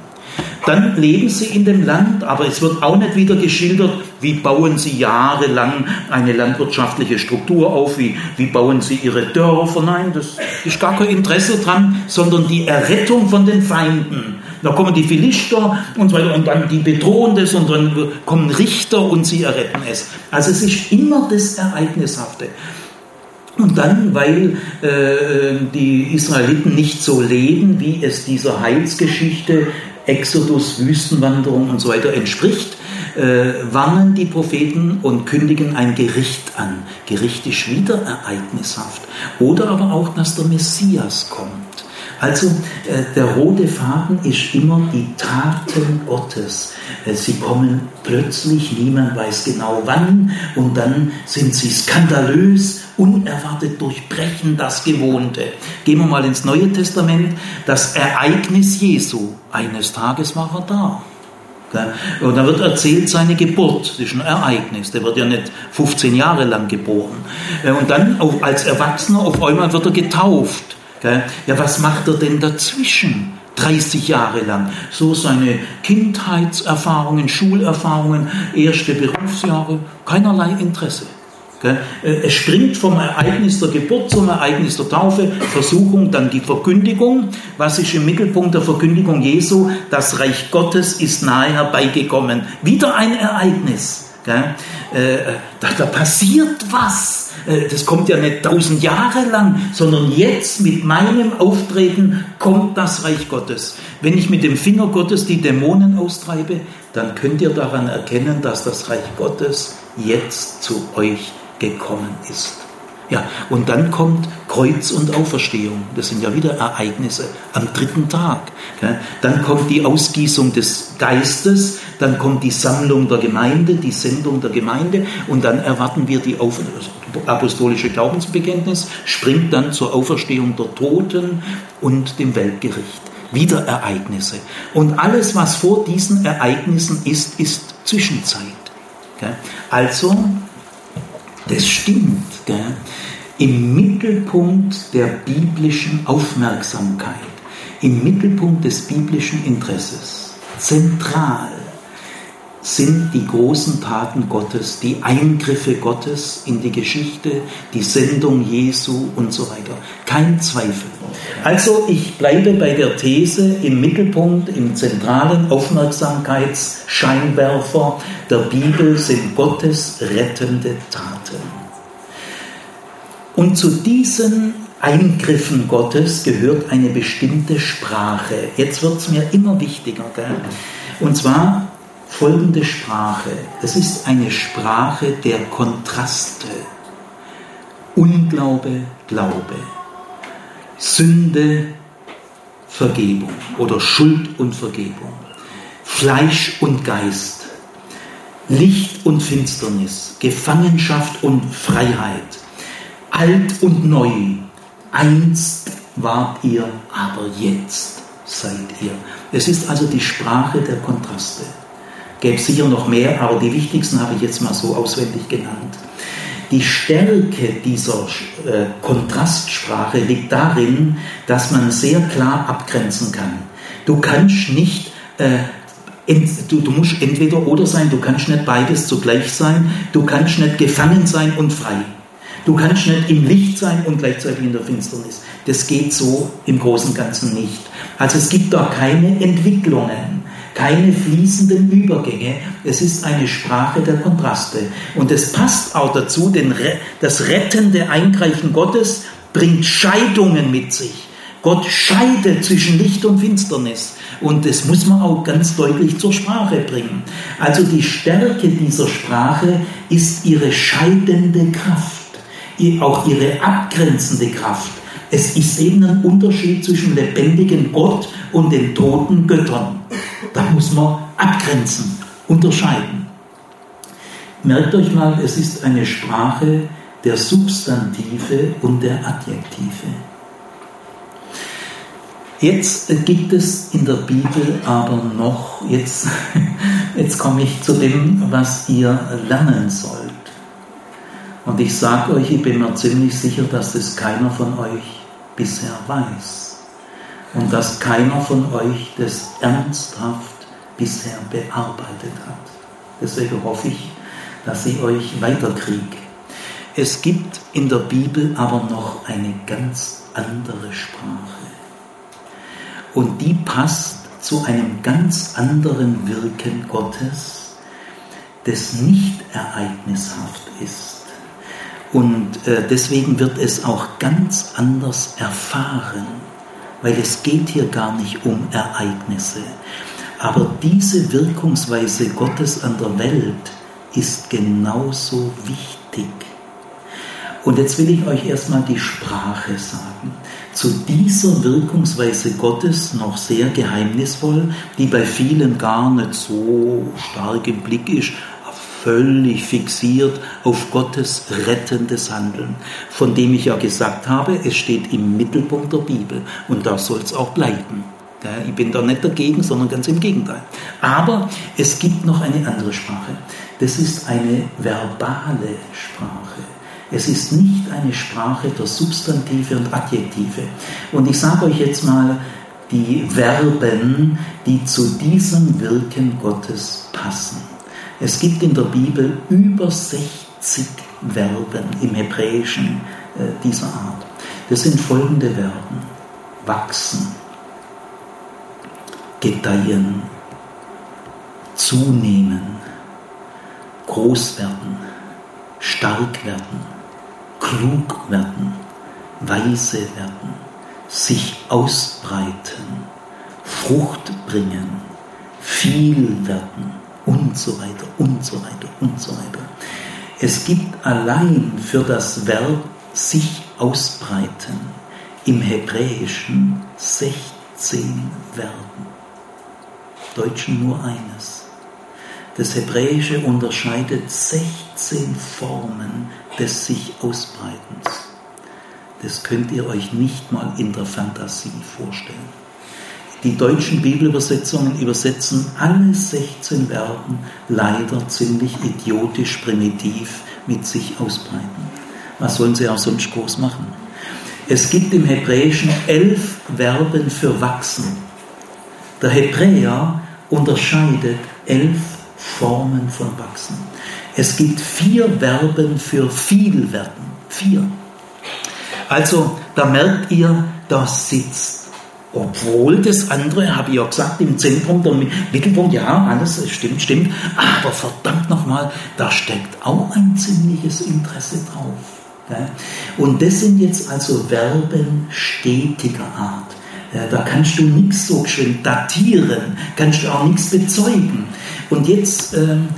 [SPEAKER 1] Dann leben sie in dem Land, aber es wird auch nicht wieder geschildert, wie bauen sie jahrelang eine landwirtschaftliche Struktur auf, wie, wie bauen sie ihre Dörfer. Nein, das ist gar kein Interesse dran, sondern die Errettung von den Feinden. Da kommen die Philister und so weiter und dann die bedrohen das und dann kommen Richter und sie erretten es. Also es ist immer das Ereignishafte. Und dann, weil äh, die Israeliten nicht so leben, wie es dieser Heilsgeschichte, Exodus, Wüstenwanderung und so weiter entspricht, äh, warnen die Propheten und kündigen ein Gericht an. Gericht ist wieder ereignishaft. Oder aber auch, dass der Messias kommt. Also äh, der rote Faden ist immer die Taten Gottes. Äh, sie kommen plötzlich, niemand weiß genau wann, und dann sind sie skandalös, unerwartet durchbrechen das Gewohnte. Gehen wir mal ins Neue Testament. Das Ereignis Jesu. Eines Tages war er da. Und da wird erzählt seine Geburt, das ist ein Ereignis, der wird ja nicht 15 Jahre lang geboren. Äh, und dann als Erwachsener auf einmal wird er getauft. Ja, was macht er denn dazwischen? 30 Jahre lang. So seine Kindheitserfahrungen, Schulerfahrungen, erste Berufsjahre, keinerlei Interesse. Es springt vom Ereignis der Geburt zum Ereignis der Taufe, Versuchung, dann die Verkündigung. Was ist im Mittelpunkt der Verkündigung Jesu? Das Reich Gottes ist nahe herbeigekommen. Wieder ein Ereignis. Da, da passiert was. Äh, das kommt ja nicht tausend Jahre lang, sondern jetzt mit meinem Auftreten kommt das Reich Gottes. Wenn ich mit dem Finger Gottes die Dämonen austreibe, dann könnt ihr daran erkennen, dass das Reich Gottes jetzt zu euch gekommen ist. Ja, und dann kommt Kreuz und Auferstehung. Das sind ja wieder Ereignisse am dritten Tag. Dann kommt die Ausgießung des Geistes, dann kommt die Sammlung der Gemeinde, die Sendung der Gemeinde und dann erwarten wir die Auf apostolische Glaubensbekenntnis, springt dann zur Auferstehung der Toten und dem Weltgericht. Wieder Ereignisse. Und alles, was vor diesen Ereignissen ist, ist Zwischenzeit. Also, das stimmt. Im Mittelpunkt der biblischen Aufmerksamkeit, im Mittelpunkt des biblischen Interesses, zentral sind die großen Taten Gottes, die Eingriffe Gottes in die Geschichte, die Sendung Jesu und so weiter. Kein Zweifel. Also ich bleibe bei der These, im Mittelpunkt, im zentralen Aufmerksamkeitsscheinwerfer der Bibel sind Gottes rettende Taten. Und zu diesen Eingriffen Gottes gehört eine bestimmte Sprache. Jetzt wird es mir immer wichtiger. Gell? Und zwar folgende Sprache. Es ist eine Sprache der Kontraste. Unglaube, Glaube. Sünde, Vergebung oder Schuld und Vergebung. Fleisch und Geist. Licht und Finsternis. Gefangenschaft und Freiheit. Alt und neu. Einst wart ihr, aber jetzt seid ihr. Es ist also die Sprache der Kontraste. Gäbe sicher noch mehr, aber die wichtigsten habe ich jetzt mal so auswendig genannt. Die Stärke dieser äh, Kontrastsprache liegt darin, dass man sehr klar abgrenzen kann. Du kannst nicht äh, Du, du, musst entweder oder sein, du kannst nicht beides zugleich sein, du kannst nicht gefangen sein und frei. Du kannst nicht im Licht sein und gleichzeitig in der Finsternis. Das geht so im Großen und Ganzen nicht. Also es gibt da keine Entwicklungen, keine fließenden Übergänge. Es ist eine Sprache der Kontraste. Und es passt auch dazu, denn das rettende Eingreifen Gottes bringt Scheidungen mit sich. Gott scheidet zwischen Licht und Finsternis. Und das muss man auch ganz deutlich zur Sprache bringen. Also die Stärke dieser Sprache ist ihre scheidende Kraft, auch ihre abgrenzende Kraft. Es ist eben ein Unterschied zwischen lebendigen Gott und den toten Göttern. Da muss man abgrenzen, unterscheiden. Merkt euch mal, es ist eine Sprache der Substantive und der Adjektive. Jetzt gibt es in der Bibel aber noch, jetzt, jetzt komme ich zu dem, was ihr lernen sollt. Und ich sage euch, ich bin mir ziemlich sicher, dass das keiner von euch bisher weiß. Und dass keiner von euch das ernsthaft bisher bearbeitet hat. Deswegen hoffe ich, dass ich euch weiterkriege. Es gibt in der Bibel aber noch eine ganz andere Sprache und die passt zu einem ganz anderen Wirken Gottes, das nicht ereignishaft ist. Und äh, deswegen wird es auch ganz anders erfahren, weil es geht hier gar nicht um Ereignisse. Aber diese Wirkungsweise Gottes an der Welt ist genauso wichtig. Und jetzt will ich euch erstmal die Sprache sagen zu dieser Wirkungsweise Gottes noch sehr geheimnisvoll, die bei vielen gar nicht so stark im Blick ist, völlig fixiert auf Gottes rettendes Handeln, von dem ich ja gesagt habe, es steht im Mittelpunkt der Bibel und da soll es auch bleiben. Ich bin da nicht dagegen, sondern ganz im Gegenteil. Aber es gibt noch eine andere Sprache. Das ist eine verbale Sprache. Es ist nicht eine Sprache der Substantive und Adjektive. Und ich sage euch jetzt mal die Verben, die zu diesem Wirken Gottes passen. Es gibt in der Bibel über 60 Verben im Hebräischen äh, dieser Art. Das sind folgende Verben. Wachsen, gedeihen, zunehmen, groß werden, stark werden, klug werden, weise werden, sich ausbreiten, Frucht bringen, viel werden und so weiter und so weiter und so weiter. Es gibt allein für das Verb sich ausbreiten im Hebräischen 16 Verben. Deutschen nur eines. Das Hebräische unterscheidet 16 Formen des sich Ausbreitens. Das könnt ihr euch nicht mal in der Fantasie vorstellen. Die deutschen Bibelübersetzungen übersetzen alle 16 Verben leider ziemlich idiotisch primitiv mit sich ausbreiten. Was sollen sie auch sonst groß machen? Es gibt im Hebräischen elf Verben für wachsen. Der Hebräer unterscheidet elf Formen von wachsen. Es gibt vier Verben für viel werden. Vier. Also da merkt ihr, da sitzt, obwohl das andere, habe ich ja gesagt, im Zentrum, der Mittelpunkt, ja, alles stimmt, stimmt, aber verdammt nochmal, da steckt auch ein ziemliches Interesse drauf. Und das sind jetzt also Verben stetiger Art. Da kannst du nichts so schön datieren, kannst du auch nichts bezeugen. Und jetzt ähm,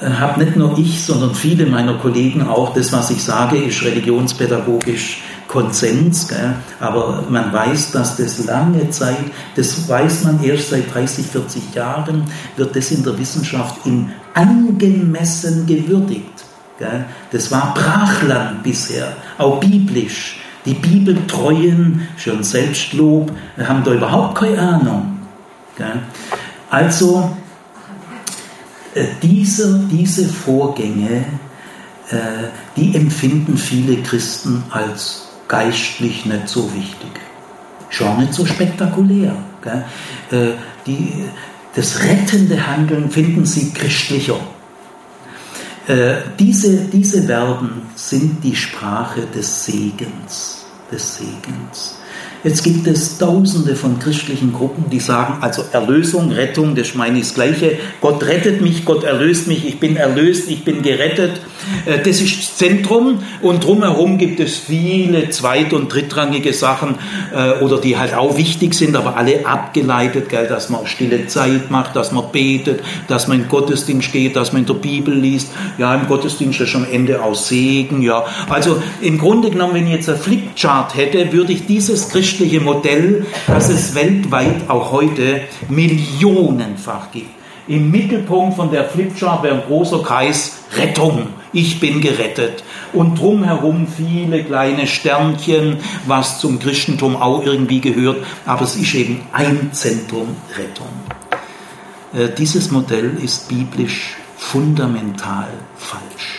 [SPEAKER 1] äh, habe nicht nur ich, sondern viele meiner Kollegen auch, das, was ich sage, ist religionspädagogisch Konsens, gell? aber man weiß, dass das lange Zeit, das weiß man erst seit 30, 40 Jahren, wird das in der Wissenschaft in angemessen gewürdigt. Gell? Das war Brachland bisher, auch biblisch. Die Bibeltreuen, schon Selbstlob, haben da überhaupt keine Ahnung. Gell? Also, äh, diese, diese Vorgänge äh, die empfinden viele Christen als geistlich nicht so wichtig. Schon nicht so spektakulär. Äh, die, das rettende Handeln finden sie christlicher. Äh, diese, diese Verben sind die Sprache des Segens, des Segens. Jetzt gibt es tausende von christlichen Gruppen, die sagen, also Erlösung, Rettung, das meine ich das Gleiche. Gott rettet mich, Gott erlöst mich, ich bin erlöst, ich bin gerettet. Äh, das ist das Zentrum und drumherum gibt es viele zweit- und drittrangige Sachen äh, oder die halt auch wichtig sind, aber alle abgeleitet, dass man stille Zeit macht, dass man betet, dass man in Gottesdienst geht, dass man in der Bibel liest. Ja, im Gottesdienst ist am Ende auch Segen. Ja, also im Grunde genommen, wenn ich jetzt ein Flipchart hätte, würde ich dieses Christ christliche Modell, das es weltweit auch heute millionenfach gibt. Im Mittelpunkt von der Flipchart wäre ein großer Kreis Rettung. Ich bin gerettet. Und drumherum viele kleine Sternchen, was zum Christentum auch irgendwie gehört. Aber es ist eben ein Zentrum Rettung. Äh, dieses Modell ist biblisch fundamental falsch.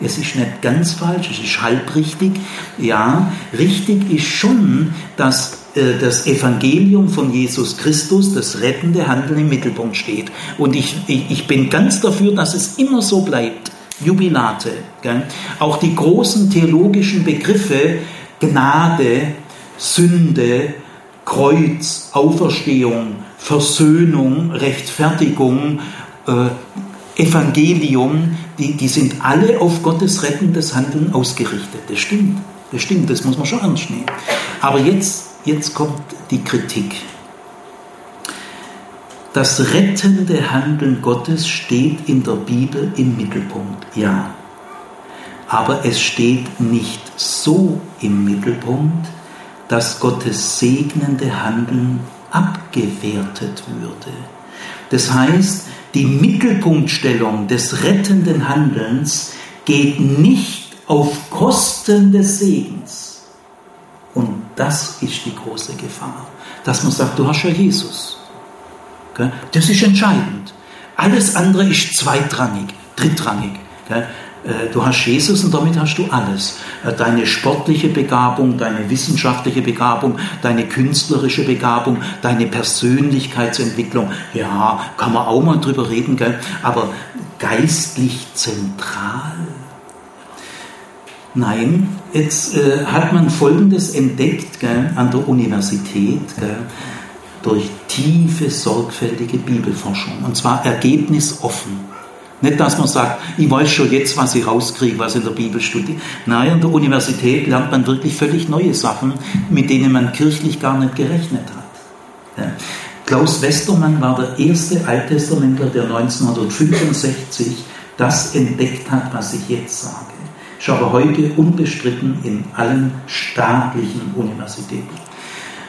[SPEAKER 1] Es ist nicht ganz falsch, es ist halbrichtig. Ja, richtig ist schon, dass äh, das Evangelium von Jesus Christus, das rettende Handeln im Mittelpunkt steht. Und ich, ich bin ganz dafür, dass es immer so bleibt. Jubilate. Gell? Auch die großen theologischen Begriffe Gnade, Sünde, Kreuz, Auferstehung, Versöhnung, Rechtfertigung, äh, Evangelium, die, die sind alle auf Gottes rettendes Handeln ausgerichtet. Das stimmt, das stimmt, das muss man schon ernst nehmen. Aber jetzt, jetzt kommt die Kritik. Das rettende Handeln Gottes steht in der Bibel im Mittelpunkt, ja. Aber es steht nicht so im Mittelpunkt, dass Gottes segnende Handeln abgewertet würde. Das heißt, die Mittelpunktstellung des rettenden Handelns geht nicht auf Kosten des Segens. Und das ist die große Gefahr, dass man sagt, du hast ja Jesus. Das ist entscheidend. Alles andere ist zweitrangig, drittrangig. Äh, du hast Jesus und damit hast du alles. Äh, deine sportliche Begabung, deine wissenschaftliche Begabung, deine künstlerische Begabung, deine Persönlichkeitsentwicklung. Ja, kann man auch mal drüber reden, gell? aber geistlich zentral. Nein, jetzt äh, hat man Folgendes entdeckt gell, an der Universität gell, durch tiefe, sorgfältige Bibelforschung, und zwar ergebnisoffen. Nicht, dass man sagt, ich weiß schon jetzt, was ich rauskriege, was in der Bibel studiert. Nein, an der Universität lernt man wirklich völlig neue Sachen, mit denen man kirchlich gar nicht gerechnet hat. Ja. Klaus Westermann war der erste Alttestamentler, der 1965 das entdeckt hat, was ich jetzt sage. Ist aber heute unbestritten in allen staatlichen Universitäten.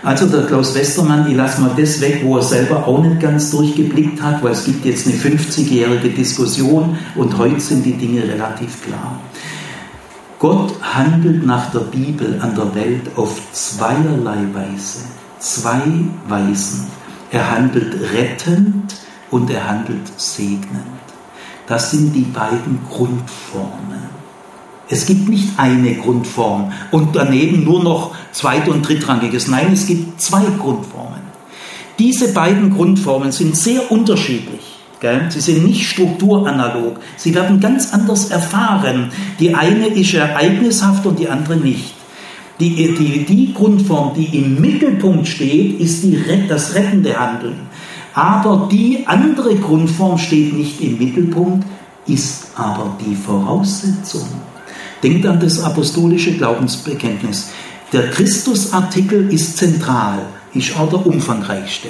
[SPEAKER 1] Also der Klaus Westermann, ich lasse mal das weg, wo er selber auch nicht ganz durchgeblickt hat, weil es gibt jetzt eine 50-jährige Diskussion und heute sind die Dinge relativ klar. Gott handelt nach der Bibel an der Welt auf zweierlei Weise, zwei Weisen. Er handelt rettend und er handelt segnend. Das sind die beiden Grundformen. Es gibt nicht eine Grundform und daneben nur noch zweit- und drittrangiges. Nein, es gibt zwei Grundformen. Diese beiden Grundformen sind sehr unterschiedlich. Sie sind nicht strukturanalog. Sie werden ganz anders erfahren. Die eine ist ereignishaft und die andere nicht. Die, die, die Grundform, die im Mittelpunkt steht, ist die, das rettende Handeln. Aber die andere Grundform steht nicht im Mittelpunkt, ist aber die Voraussetzung. Denkt an das apostolische Glaubensbekenntnis. Der Christusartikel ist zentral, ist auch der umfangreichste.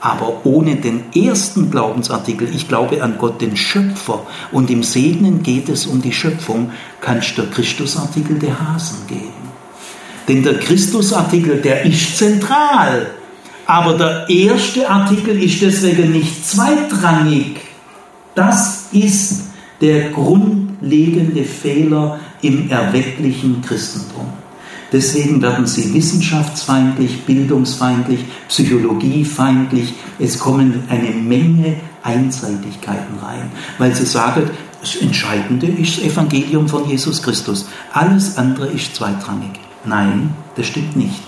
[SPEAKER 1] Aber ohne den ersten Glaubensartikel, ich glaube an Gott, den Schöpfer, und im Segnen geht es um die Schöpfung, kannst der Christusartikel der Hasen geben. Denn der Christusartikel, der ist zentral. Aber der erste Artikel ist deswegen nicht zweitrangig. Das ist der grundlegende Fehler im erwecklichen Christentum. Deswegen werden sie wissenschaftsfeindlich, bildungsfeindlich, psychologiefeindlich. Es kommen eine Menge Einseitigkeiten rein, weil sie sagen, Das Entscheidende ist das Evangelium von Jesus Christus. Alles andere ist zweitrangig. Nein, das stimmt nicht.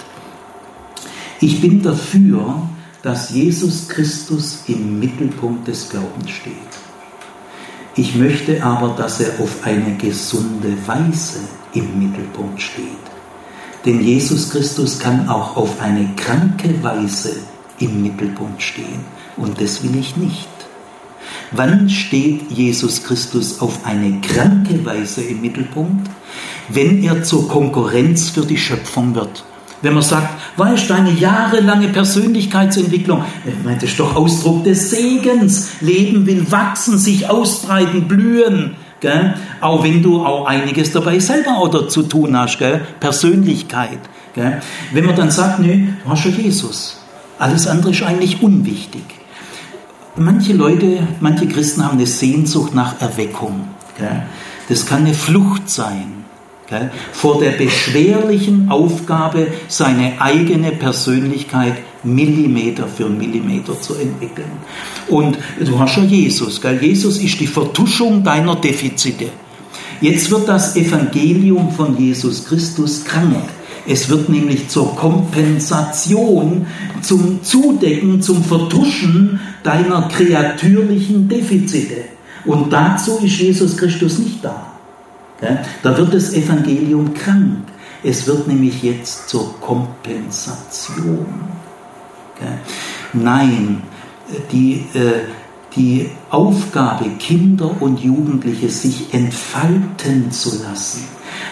[SPEAKER 1] Ich bin dafür, dass Jesus Christus im Mittelpunkt des Glaubens steht. Ich möchte aber, dass er auf eine gesunde Weise im Mittelpunkt steht. Denn Jesus Christus kann auch auf eine kranke Weise im Mittelpunkt stehen. Und das will ich nicht. Wann steht Jesus Christus auf eine kranke Weise im Mittelpunkt? Wenn er zur Konkurrenz für die Schöpfung wird. Wenn man sagt, weißt du, deine jahrelange Persönlichkeitsentwicklung, das ist doch Ausdruck des Segens. Leben will wachsen, sich ausbreiten, blühen. Gell? Auch wenn du auch einiges dabei selber oder zu tun hast, gell? Persönlichkeit. Gell? Wenn man dann sagt, nö, du hast schon Jesus. Alles andere ist eigentlich unwichtig. Manche Leute, manche Christen haben eine Sehnsucht nach Erweckung. Gell? Das kann eine Flucht sein gell, vor der beschwerlichen Aufgabe, seine eigene Persönlichkeit Millimeter für Millimeter zu entwickeln. Und du hast ja Jesus. Gell? Jesus ist die Vertuschung deiner Defizite. Jetzt wird das Evangelium von Jesus Christus krank. Es wird nämlich zur Kompensation, zum Zudecken, zum Vertuschen deiner kreatürlichen Defizite. Und dazu ist Jesus Christus nicht da. Da wird das Evangelium krank. Es wird nämlich jetzt zur Kompensation. Nein, die, äh, die Aufgabe, Kinder und Jugendliche sich entfalten zu lassen,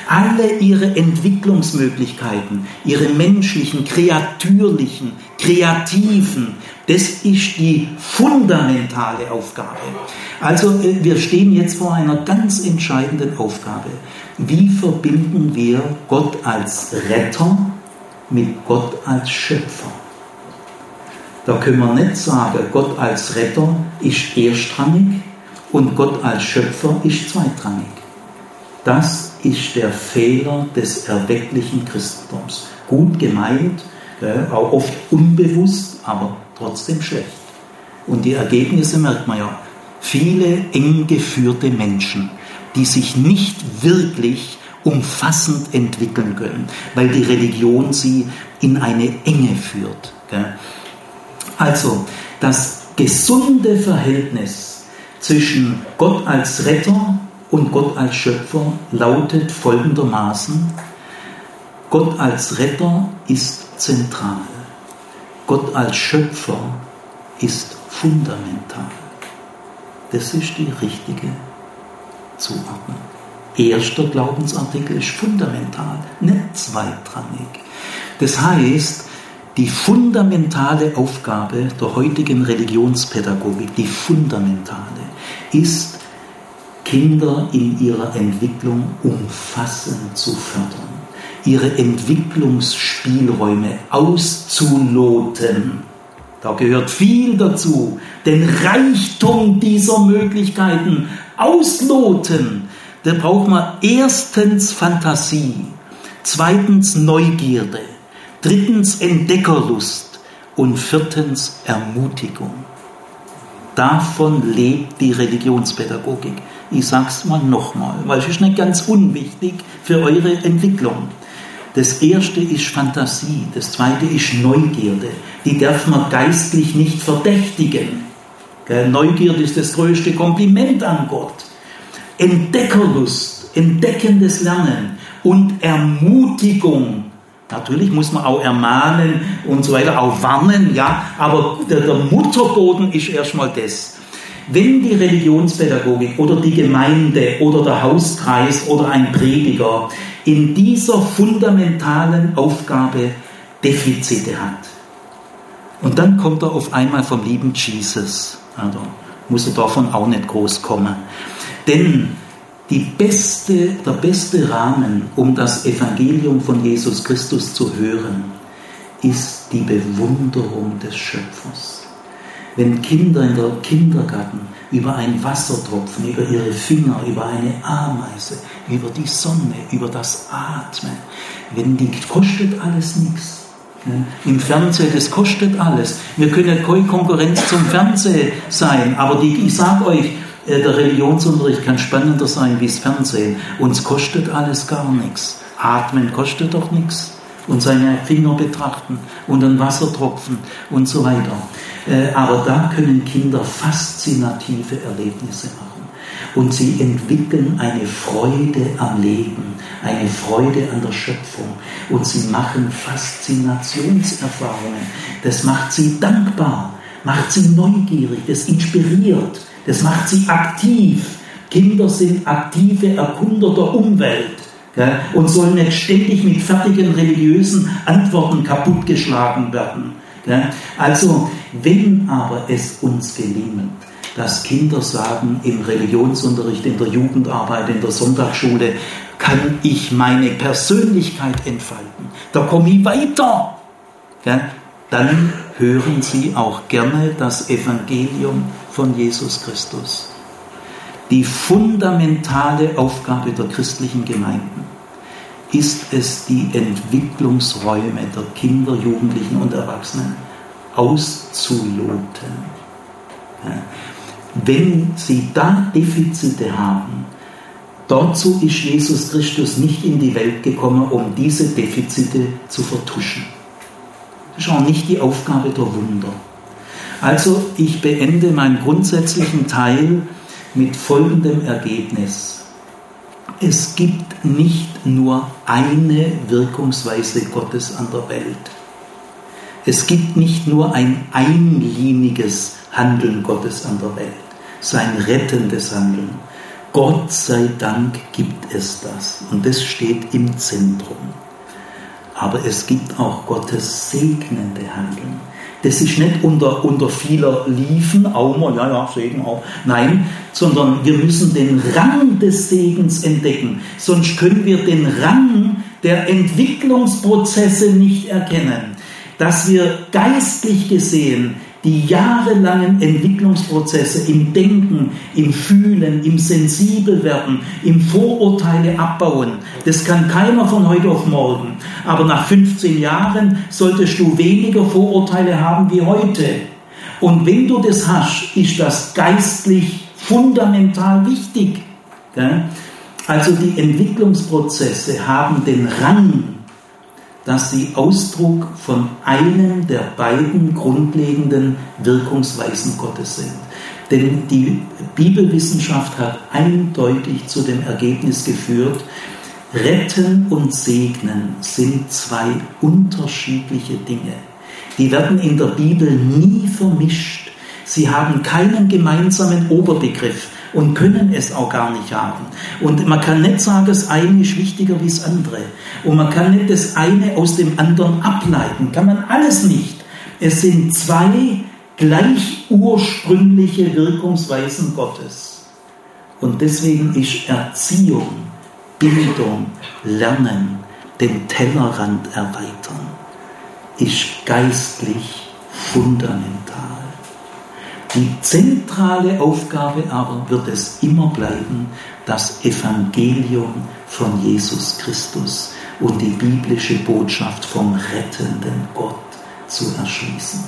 [SPEAKER 1] alle ihre Entwicklungsmöglichkeiten, ihre menschlichen, kreatürlichen, kreativen, das ist die fundamentale Aufgabe. Also äh, wir stehen jetzt vor einer ganz entscheidenden Aufgabe. Wie verbinden wir Gott als Retter mit Gott als Schöpfer? Da können wir nicht sagen, Gott als Retter ist erstrangig und Gott als Schöpfer ist zweitrangig. Das ist der Fehler des erwecklichen Christentums. Gut gemeint, auch oft unbewusst, aber trotzdem schlecht. Und die Ergebnisse merkt man ja. Viele eng geführte Menschen, die sich nicht wirklich umfassend entwickeln können, weil die Religion sie in eine Enge führt. Also das gesunde Verhältnis zwischen Gott als Retter und Gott als Schöpfer lautet folgendermaßen, Gott als Retter ist zentral. Gott als Schöpfer ist fundamental. Das ist die richtige Zuordnung. Erster Glaubensartikel ist fundamental, nicht zweitrangig. Das heißt, die fundamentale Aufgabe der heutigen Religionspädagogik, die fundamentale, ist, Kinder in ihrer Entwicklung umfassend zu fördern ihre Entwicklungsspielräume auszuloten. Da gehört viel dazu. Den Reichtum dieser Möglichkeiten ausloten. Da braucht man erstens Fantasie, zweitens Neugierde, drittens Entdeckerlust und viertens Ermutigung. Davon lebt die Religionspädagogik. Ich sage es mal nochmal, weil es ist nicht ganz unwichtig für eure Entwicklung. Das erste ist Fantasie, das zweite ist Neugierde. Die darf man geistlich nicht verdächtigen. Neugierde ist das größte Kompliment an Gott. Entdeckerlust, entdeckendes Lernen und Ermutigung. Natürlich muss man auch ermahnen und so weiter, auch warnen, ja, aber der, der Mutterboden ist erstmal das. Wenn die Religionspädagogik oder die Gemeinde oder der Hauskreis oder ein Prediger in dieser fundamentalen Aufgabe Defizite hat. Und dann kommt er auf einmal vom lieben Jesus. Also muss er davon auch nicht groß kommen. Denn die beste, der beste Rahmen, um das Evangelium von Jesus Christus zu hören, ist die Bewunderung des Schöpfers. Wenn Kinder in der Kindergarten über einen Wassertropfen, über ihre Finger, über eine Ameise, über die Sonne, über das Atmen. Wenn die kostet alles nichts. Im Fernsehen, das kostet alles. Wir können keine Konkurrenz zum Fernsehen sein, aber die, ich sage euch, der Religionsunterricht kann spannender sein wie das Fernsehen. Uns kostet alles gar nichts. Atmen kostet doch nichts. Und seine Finger betrachten und einen Wassertropfen und so weiter. Äh, aber da können Kinder faszinative Erlebnisse machen. Und sie entwickeln eine Freude am Leben, eine Freude an der Schöpfung. Und sie machen Faszinationserfahrungen. Das macht sie dankbar, macht sie neugierig, das inspiriert, das macht sie aktiv. Kinder sind aktive Erkunder der Umwelt ja, und sollen nicht ständig mit fertigen religiösen Antworten kaputtgeschlagen werden. Ja. Also, wenn aber es uns gelingt, dass Kinder sagen, im Religionsunterricht, in der Jugendarbeit, in der Sonntagsschule, kann ich meine Persönlichkeit entfalten. Da komme ich weiter. Ja, dann hören sie auch gerne das Evangelium von Jesus Christus. Die fundamentale Aufgabe der christlichen Gemeinden ist es, die Entwicklungsräume der Kinder, Jugendlichen und Erwachsenen auszuloten. Wenn sie da Defizite haben, dazu ist Jesus Christus nicht in die Welt gekommen, um diese Defizite zu vertuschen. Das ist auch nicht die Aufgabe der Wunder. Also ich beende meinen grundsätzlichen Teil mit folgendem Ergebnis. Es gibt nicht nur eine Wirkungsweise Gottes an der Welt. Es gibt nicht nur ein einliniges Handeln Gottes an der Welt sein rettendes Handeln. Gott sei Dank gibt es das und das steht im Zentrum. Aber es gibt auch Gottes segnende Handeln. Das ist nicht unter, unter vieler Liefen, mal, ja, ja, Segen auch. Nein, sondern wir müssen den Rang des Segens entdecken. Sonst können wir den Rang der Entwicklungsprozesse nicht erkennen. Dass wir geistlich gesehen die jahrelangen Entwicklungsprozesse im Denken, im Fühlen, im Sensibelwerden, im Vorurteile abbauen. Das kann keiner von heute auf morgen. Aber nach 15 Jahren solltest du weniger Vorurteile haben wie heute. Und wenn du das hast, ist das geistlich fundamental wichtig. Also die Entwicklungsprozesse haben den Rang dass sie Ausdruck von einem der beiden grundlegenden Wirkungsweisen Gottes sind. Denn die Bibelwissenschaft hat eindeutig zu dem Ergebnis geführt, Retten und Segnen sind zwei unterschiedliche Dinge. Die werden in der Bibel nie vermischt. Sie haben keinen gemeinsamen Oberbegriff und können es auch gar nicht haben. Und man kann nicht sagen, das eine ist wichtiger wie das andere. Und man kann nicht das eine aus dem anderen ableiten. Kann man alles nicht. Es sind zwei gleich ursprüngliche Wirkungsweisen Gottes. Und deswegen ist Erziehung, Bildung, Lernen, den Tellerrand erweitern, ist geistlich fundamental. Die zentrale Aufgabe aber wird es immer bleiben, das Evangelium von Jesus Christus und die biblische Botschaft vom rettenden Gott zu erschließen.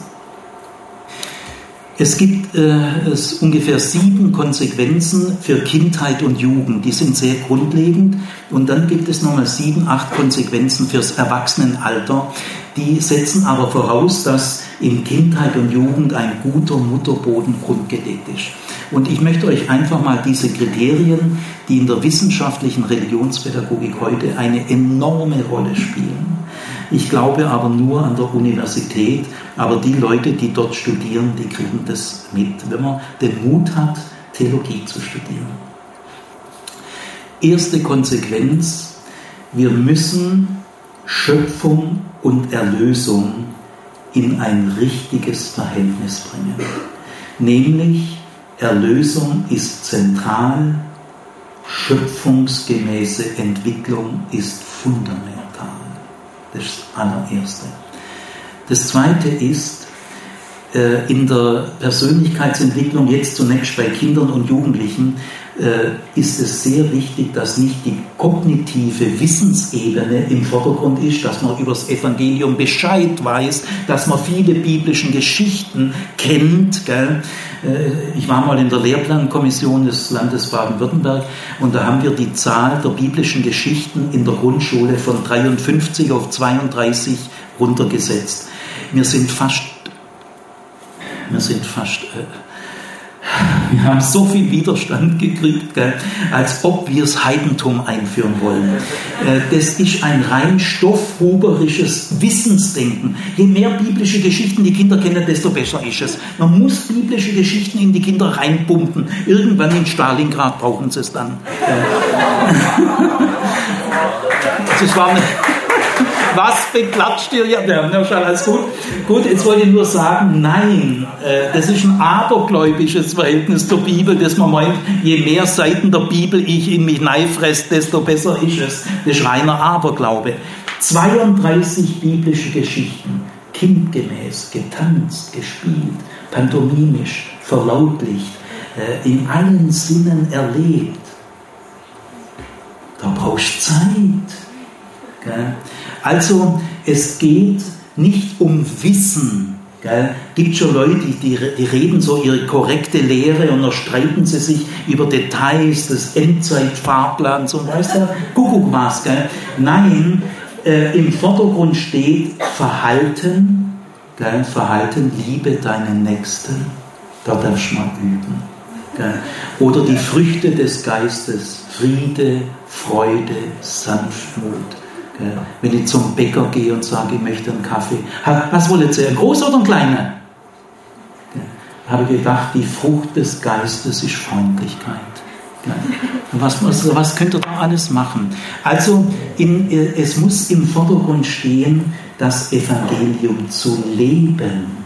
[SPEAKER 1] Es gibt äh, es ungefähr sieben Konsequenzen für Kindheit und Jugend. Die sind sehr grundlegend. Und dann gibt es nochmal sieben, acht Konsequenzen fürs Erwachsenenalter. Die setzen aber voraus, dass in Kindheit und Jugend ein guter Mutterboden grundgelegt ist. Und ich möchte euch einfach mal diese Kriterien, die in der wissenschaftlichen Religionspädagogik heute eine enorme Rolle spielen. Ich glaube aber nur an der Universität, aber die Leute, die dort studieren, die kriegen das mit, wenn man den Mut hat, Theologie zu studieren. Erste Konsequenz, wir müssen Schöpfung und Erlösung in ein richtiges Verhältnis bringen. Nämlich Erlösung ist zentral, schöpfungsgemäße Entwicklung ist fundamental. Das ist das allererste. Das zweite ist, äh, in der Persönlichkeitsentwicklung, jetzt zunächst bei Kindern und Jugendlichen, ist es sehr wichtig, dass nicht die kognitive Wissensebene im Vordergrund ist, dass man über das Evangelium Bescheid weiß, dass man viele biblischen Geschichten kennt. Gell? Äh, ich war mal in der Lehrplankommission des Landes Baden-Württemberg und da haben wir die Zahl der biblischen Geschichten in der Grundschule von 53 auf 32 runtergesetzt. Wir sind fast, wir sind fast äh, wir haben so viel Widerstand gekriegt, gell, als ob wir das Heidentum einführen wollen. Äh, das ist ein rein stoffhuberisches Wissensdenken. Je mehr biblische Geschichten die Kinder kennen, desto besser ist es. Man muss biblische Geschichten in die Kinder reinpumpen. Irgendwann in Stalingrad brauchen sie es dann. Das war eine was beklatscht ihr ja? Ja, schon alles gut. Gut, jetzt wollte ich nur sagen, nein, äh, das ist ein abergläubisches Verhältnis zur Bibel, dass man meint, je mehr Seiten der Bibel ich in mich neifresse, desto besser ist es. Das ist reiner Aberglaube. 32 biblische Geschichten, kindgemäß, getanzt, gespielt, pantomimisch, verlautlicht, äh, in allen Sinnen erlebt. Da brauchst du Zeit. Also es geht nicht um Wissen. Es gibt schon Leute, die, die reden so ihre korrekte Lehre und dann streiten sie sich über Details des Endzeitfahrplans und weiß der Kuckuck was. Gell? Nein, äh, im Vordergrund steht Verhalten, gell? Verhalten, liebe deinen Nächsten, da darfst du mal üben. Gell? Oder die Früchte des Geistes, Friede, Freude, Sanftmut, wenn ich zum Bäcker gehe und sage, ich möchte einen Kaffee. Was wollen Sie, ein großer oder ein kleiner? habe ich gedacht, die Frucht des Geistes ist Freundlichkeit. Was, was, was könnt ihr da alles machen? Also in, äh, es muss im Vordergrund stehen, das Evangelium zu leben.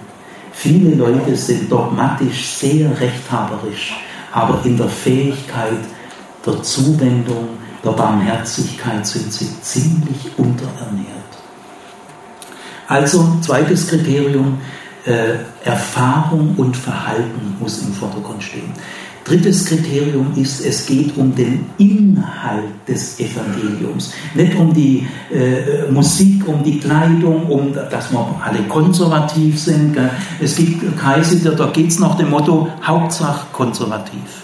[SPEAKER 1] Viele Leute sind dogmatisch sehr rechthaberisch, aber in der Fähigkeit der Zuwendung, der Barmherzigkeit sind sie ziemlich unterernährt. Also zweites Kriterium, äh, Erfahrung und Verhalten muss im Vordergrund stehen. Drittes Kriterium ist, es geht um den Inhalt des Evangeliums. Nicht um die äh, Musik, um die Kleidung, um dass wir alle konservativ sind. Gell. Es gibt Kreise, da geht es nach dem Motto Hauptsache konservativ.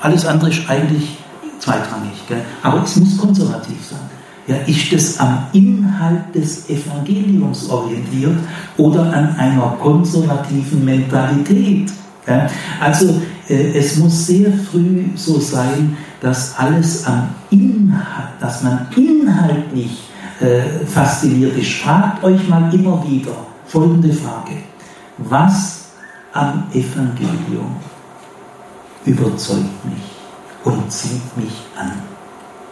[SPEAKER 1] Alles andere ist eigentlich zweitrangig. Gell? Aber es muss konservativ sein. Ja, ist es am Inhalt des Evangeliums orientiert oder an einer konservativen Mentalität? Ja? Also äh, es muss sehr früh so sein, dass alles am Inhalt, dass man inhaltlich äh, fasziniert ist. Fragt euch mal immer wieder folgende Frage. Was am Evangelium überzeugt mich? Und zieht mich an.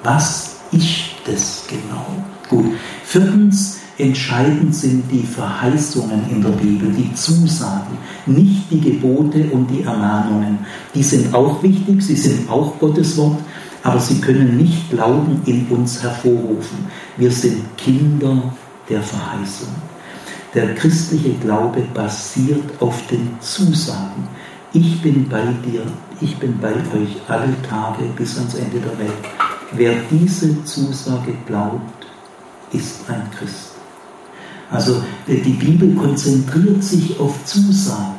[SPEAKER 1] Was ist das genau? Gut. Viertens, entscheidend sind die Verheißungen in der Bibel, die Zusagen, nicht die Gebote und die Ermahnungen. Die sind auch wichtig, sie sind auch Gottes Wort, aber sie können nicht Glauben in uns hervorrufen. Wir sind Kinder der Verheißung. Der christliche Glaube basiert auf den Zusagen. Ich bin bei dir ich bin bei euch alle Tage bis ans Ende der Welt. Wer diese Zusage glaubt, ist ein Christ. Also die Bibel konzentriert sich auf Zusagen.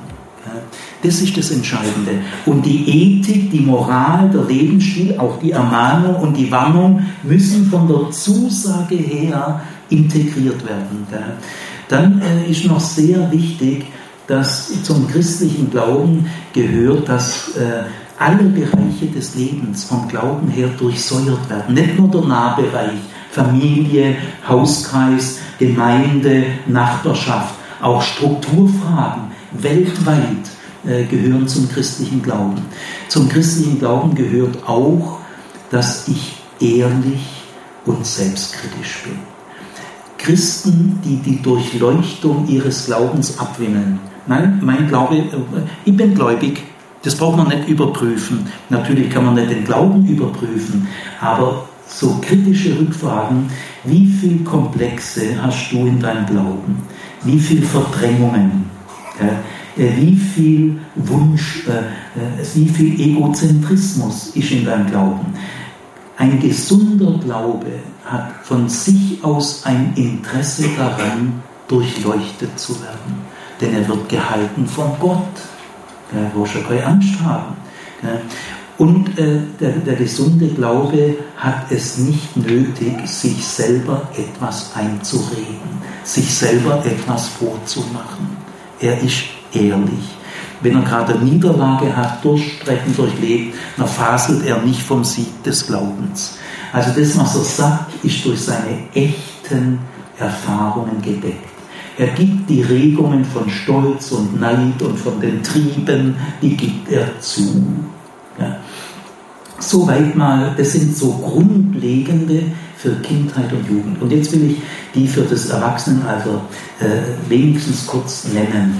[SPEAKER 1] Das ist das Entscheidende. Und die Ethik, die Moral, der Lebensstil, auch die Ermahnung und die Warnung müssen von der Zusage her integriert werden. Dann äh, ist noch sehr wichtig, dass zum christlichen Glauben gehört, dass äh, alle Bereiche des Lebens vom Glauben her durchsäuert werden. Nicht nur der Nahbereich, Familie, Hauskreis, Gemeinde, Nachbarschaft, auch Strukturfragen weltweit äh, gehören zum christlichen Glauben. Zum christlichen Glauben gehört auch, dass ich ehrlich und selbstkritisch bin. Christen, die die Durchleuchtung ihres Glaubens abwimmeln, Nein, mein Glaube, äh, ich bin gläubig. Das braucht man nicht überprüfen. Natürlich kann man nicht den Glauben überprüfen, aber so kritische Rückfragen, wie viel Komplexe hast du in deinem Glauben? Wie viel Verdrängungen? Äh, wie viel Wunsch, äh, wie viel Egozentrismus ist in deinem Glauben? Ein gesunder Glaube hat von sich aus ein Interesse daran, durchleuchtet zu werden. Denn er wird gehalten von Gott. Er muss ja keine Angst haben. Und äh, der, der gesunde Glaube hat es nicht nötig, sich selber etwas einzureden, sich selber etwas vorzumachen. Er ist ehrlich. Wenn er gerade eine Niederlage hat, durchstrecken, durchlebt, dann faselt er nicht vom Sieg des Glaubens. Also das, was er sagt, ist durch seine echten Erfahrungen gedeckt. Er gibt die Regungen von Stolz und Neid und von den Trieben, die gibt er zu. Ja. Soweit mal, das sind so grundlegende für Kindheit und Jugend. Und jetzt will ich die für das Erwachsenenalter äh, wenigstens kurz nennen.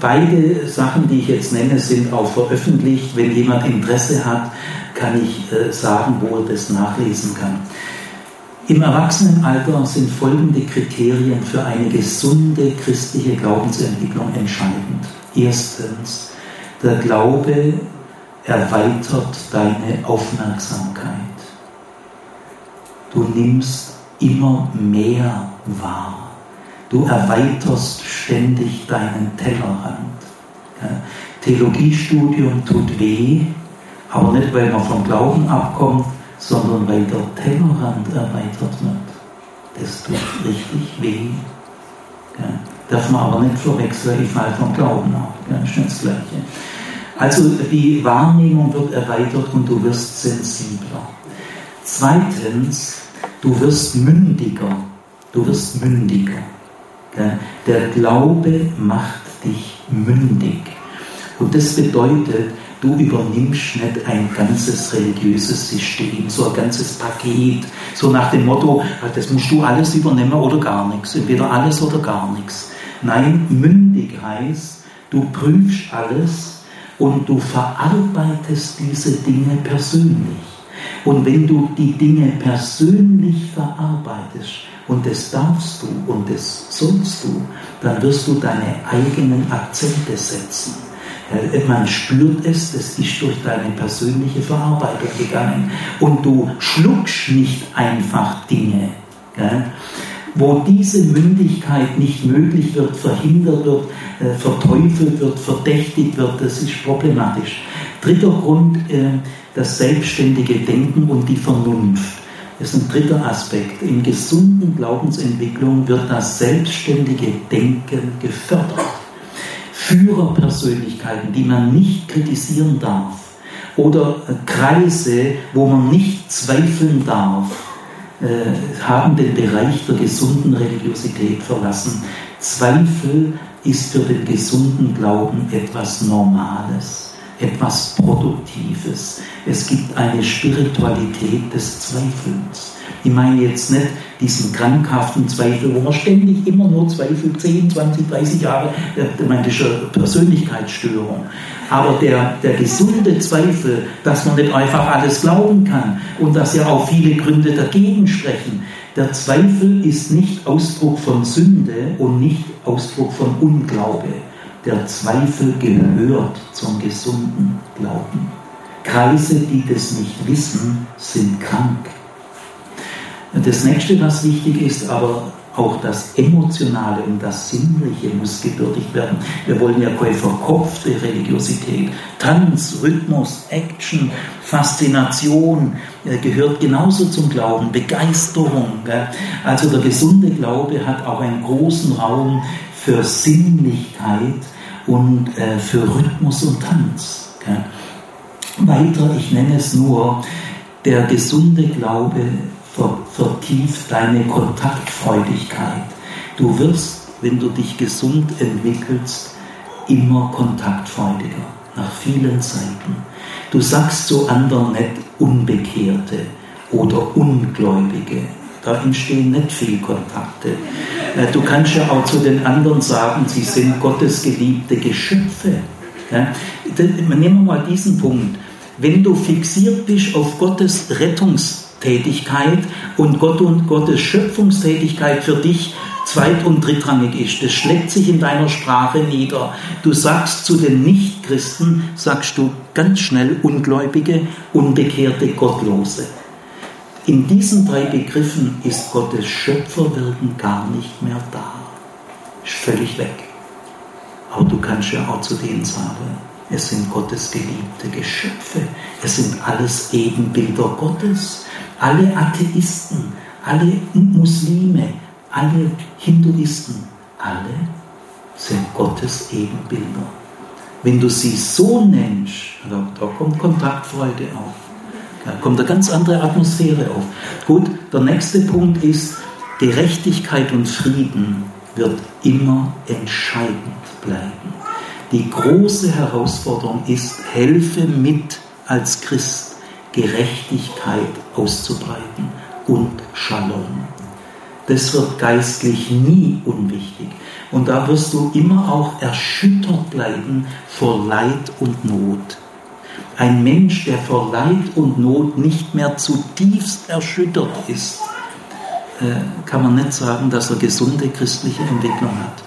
[SPEAKER 1] Beide Sachen, die ich jetzt nenne, sind auch veröffentlicht. Wenn jemand Interesse hat, kann ich äh, sagen, wo er das nachlesen kann. Im Erwachsenenalter sind folgende Kriterien für eine gesunde christliche Glaubensentwicklung entscheidend. Erstens, der Glaube erweitert deine Aufmerksamkeit. Du nimmst immer mehr wahr. Du erweiterst ständig deinen Tellerrand. Theologiestudium tut weh, aber nicht, weil man vom Glauben abkommt, sondern weil der Tellerrand erweitert wird. Das tut richtig weh. Darf man aber nicht verwechseln, ich falle vom Glauben ab. Das ist das Gleiche. Also die Wahrnehmung wird erweitert und du wirst sensibler. Zweitens, du wirst mündiger. Du wirst mündiger. Der Glaube macht dich mündig. Und das bedeutet, du übernimmst nicht ein ganzes religiöses System, so ein ganzes Paket, so nach dem Motto, ah, das musst du alles übernehmen oder gar nichts, entweder alles oder gar nichts. Nein, mündig heißt, du prüfst alles und du verarbeitest diese Dinge persönlich. Und wenn du die Dinge persönlich verarbeitest, und das darfst du und das sollst du, dann wirst du deine eigenen Akzente setzen. Man spürt es, das ist durch deine persönliche Verarbeitung gegangen. Und du schluckst nicht einfach Dinge. Wo diese Mündigkeit nicht möglich wird, verhindert wird, äh, verteufelt wird, verdächtigt wird, das ist problematisch. Dritter Grund, äh, das selbstständige Denken und die Vernunft. Das ist ein dritter Aspekt. In gesunden Glaubensentwicklung wird das selbstständige Denken gefördert. Führerpersönlichkeiten, die man nicht kritisieren darf, oder Kreise, wo man nicht zweifeln darf, äh, haben den Bereich der gesunden Religiosität verlassen. Zweifel ist für den gesunden Glauben etwas Normales, etwas Produktives. Es gibt eine Spiritualität des Zweifelns. Ich meine jetzt nicht diesen krankhaften Zweifel, wo man ständig immer nur zweifelt, 10, 20, 30 Jahre, ich meine, das ist eine Persönlichkeitsstörung. Aber der, der gesunde Zweifel, dass man nicht einfach alles glauben kann und dass ja auch viele Gründe dagegen sprechen, der Zweifel ist nicht Ausdruck von Sünde und nicht Ausdruck von Unglaube. Der Zweifel gehört zum gesunden Glauben. Kreise, die das nicht wissen, sind krank. Das nächste, was wichtig ist, aber auch das Emotionale und das Sinnliche muss gebürtigt werden. Wir wollen ja keine verkopfte Religiosität. Tanz, Rhythmus, Action, Faszination äh, gehört genauso zum Glauben, Begeisterung. Also der gesunde Glaube hat auch einen großen Raum für Sinnlichkeit und äh, für Rhythmus und Tanz. Weiter, ich nenne es nur, der gesunde Glaube vertieft deine Kontaktfreudigkeit. Du wirst, wenn du dich gesund entwickelst, immer kontaktfreudiger, nach vielen Zeiten. Du sagst zu anderen nicht Unbekehrte oder Ungläubige. Da entstehen nicht viele Kontakte. Äh, du kannst ja auch zu den anderen sagen, sie sind Gottes geliebte Geschöpfe. Nehmen wir mal diesen Punkt. Wenn du fixiert bist auf Gottes Rettungs Tätigkeit und Gott und Gottes Schöpfungstätigkeit für dich zweit- und drittrangig ist. Das schlägt sich in deiner Sprache nieder. Du sagst zu den Nichtchristen, sagst du ganz schnell Ungläubige, Unbekehrte, Gottlose. In diesen drei Begriffen ist Gottes Schöpferwirken gar nicht mehr da. Ist völlig weg. Aber du kannst ja auch zu denen sagen, es sind Gottes geliebte Geschöpfe. Es sind alles Ebenbilder Gottes. Alle Atheisten, alle Muslime, alle Hinduisten, alle sind Gottes Ebenbilder. Wenn du sie so nennst, da, da kommt Kontaktfreude auf. Da kommt eine ganz andere Atmosphäre auf. Gut, der nächste Punkt ist, Gerechtigkeit und Frieden wird immer entscheidend bleiben. Die große Herausforderung ist, helfe mit als Christ Gerechtigkeit auszubreiten und Shalom. Das wird geistlich nie unwichtig. Und da wirst du immer auch erschüttert bleiben vor Leid und Not. Ein Mensch, der vor Leid und Not nicht mehr zutiefst erschüttert ist, äh, kann man nicht sagen, dass er gesunde christliche Entwicklung hat.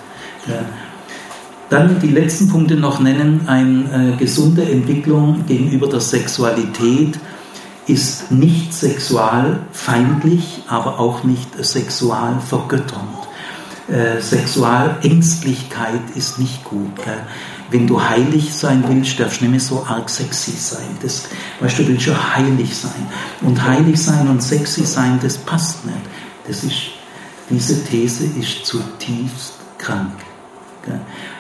[SPEAKER 1] Dann die letzten Punkte noch nennen. Eine äh, gesunde Entwicklung gegenüber der Sexualität ist nicht sexualfeindlich, aber auch nicht sexualvergötternd. Äh, Sexualängstlichkeit ist nicht gut. Gell? Wenn du heilig sein willst, darfst du nicht mehr so arg sexy sein. Das, weißt du, willst ja heilig sein. Und heilig sein und sexy sein, das passt nicht. Das ist, diese These ist zutiefst krank.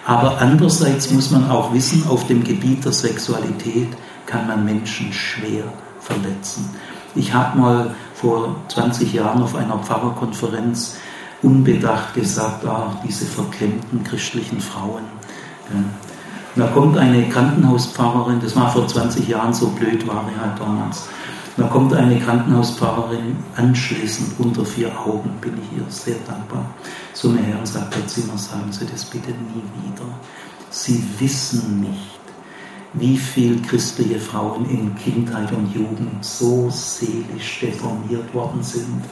[SPEAKER 1] Aber andererseits muss man auch wissen, auf dem Gebiet der Sexualität kann man Menschen schwer verletzen. Ich habe mal vor 20 Jahren auf einer Pfarrerkonferenz unbedacht gesagt, ah, diese verklemmten christlichen Frauen. Da kommt eine Krankenhauspfarrerin, das war vor 20 Jahren, so blöd war ich halt damals. Da kommt eine Krankenhauspfarrerin anschließend unter vier Augen, bin ich ihr sehr dankbar, so mir her und sagt, Herr Zimmer, sagen Sie das bitte nie wieder. Sie wissen nicht, wie viel christliche Frauen in Kindheit und Jugend so seelisch deformiert worden sind,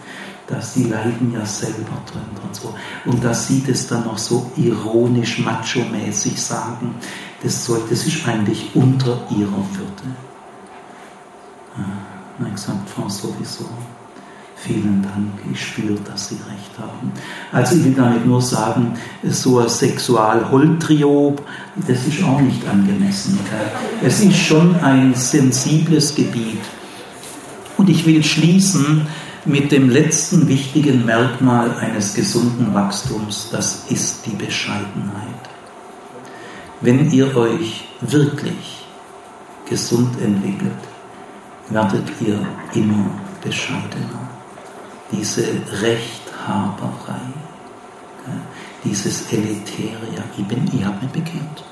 [SPEAKER 1] dass die leiden ja selber drin und so. Und dass sie das dann noch so ironisch, macho-mäßig sagen, das, soll, das ist eigentlich unter ihrer Würde. Ja, na, gesagt, Frau sowieso. Vielen Dank, ich spüre, dass Sie recht haben. Also ich will damit nur sagen, so ein Sexualholtriop, das ist auch nicht angemessen. Es ist schon ein sensibles Gebiet. Und ich will schließen mit dem letzten wichtigen Merkmal eines gesunden Wachstums, das ist die Bescheidenheit. Wenn ihr euch wirklich gesund entwickelt, werdet ihr immer bescheidener diese Rechthaberei, dieses ja, ich, bin, ich habe mich bekehrt.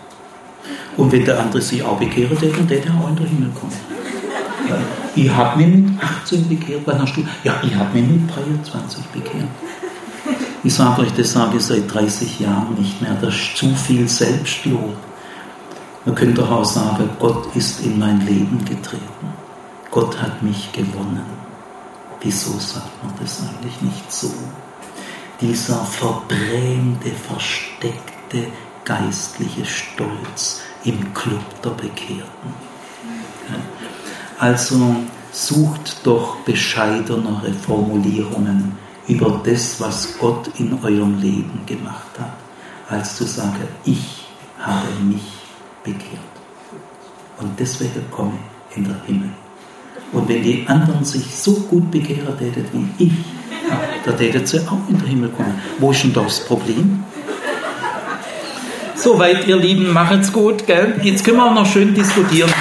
[SPEAKER 1] Und wenn der andere sich auch bekehrt, dann der auch in den Himmel kommen. Ich habe mich mit 18 bekehrt, wann hast du? Ja, ich habe mich mit 23 bekehrt. Ich sage euch, das sage ich seit 30 Jahren nicht mehr. Das ist zu viel Selbstlob. Man könnte auch sagen, Gott ist in mein Leben getreten. Gott hat mich gewonnen. Wieso sagt man das eigentlich nicht so? Dieser verbrämte, versteckte geistliche Stolz im Club der Bekehrten. Also sucht doch bescheidenere Formulierungen über das, was Gott in eurem Leben gemacht hat, als zu sagen, ich habe mich bekehrt. Und deswegen komme ich in den Himmel. Und wenn die anderen sich so gut bekehren täten wie ich, ja, da täten sie auch in den Himmel kommen. Wo ist denn das Problem? Soweit, ihr Lieben, macht's gut. Gell? Jetzt können wir auch noch schön diskutieren.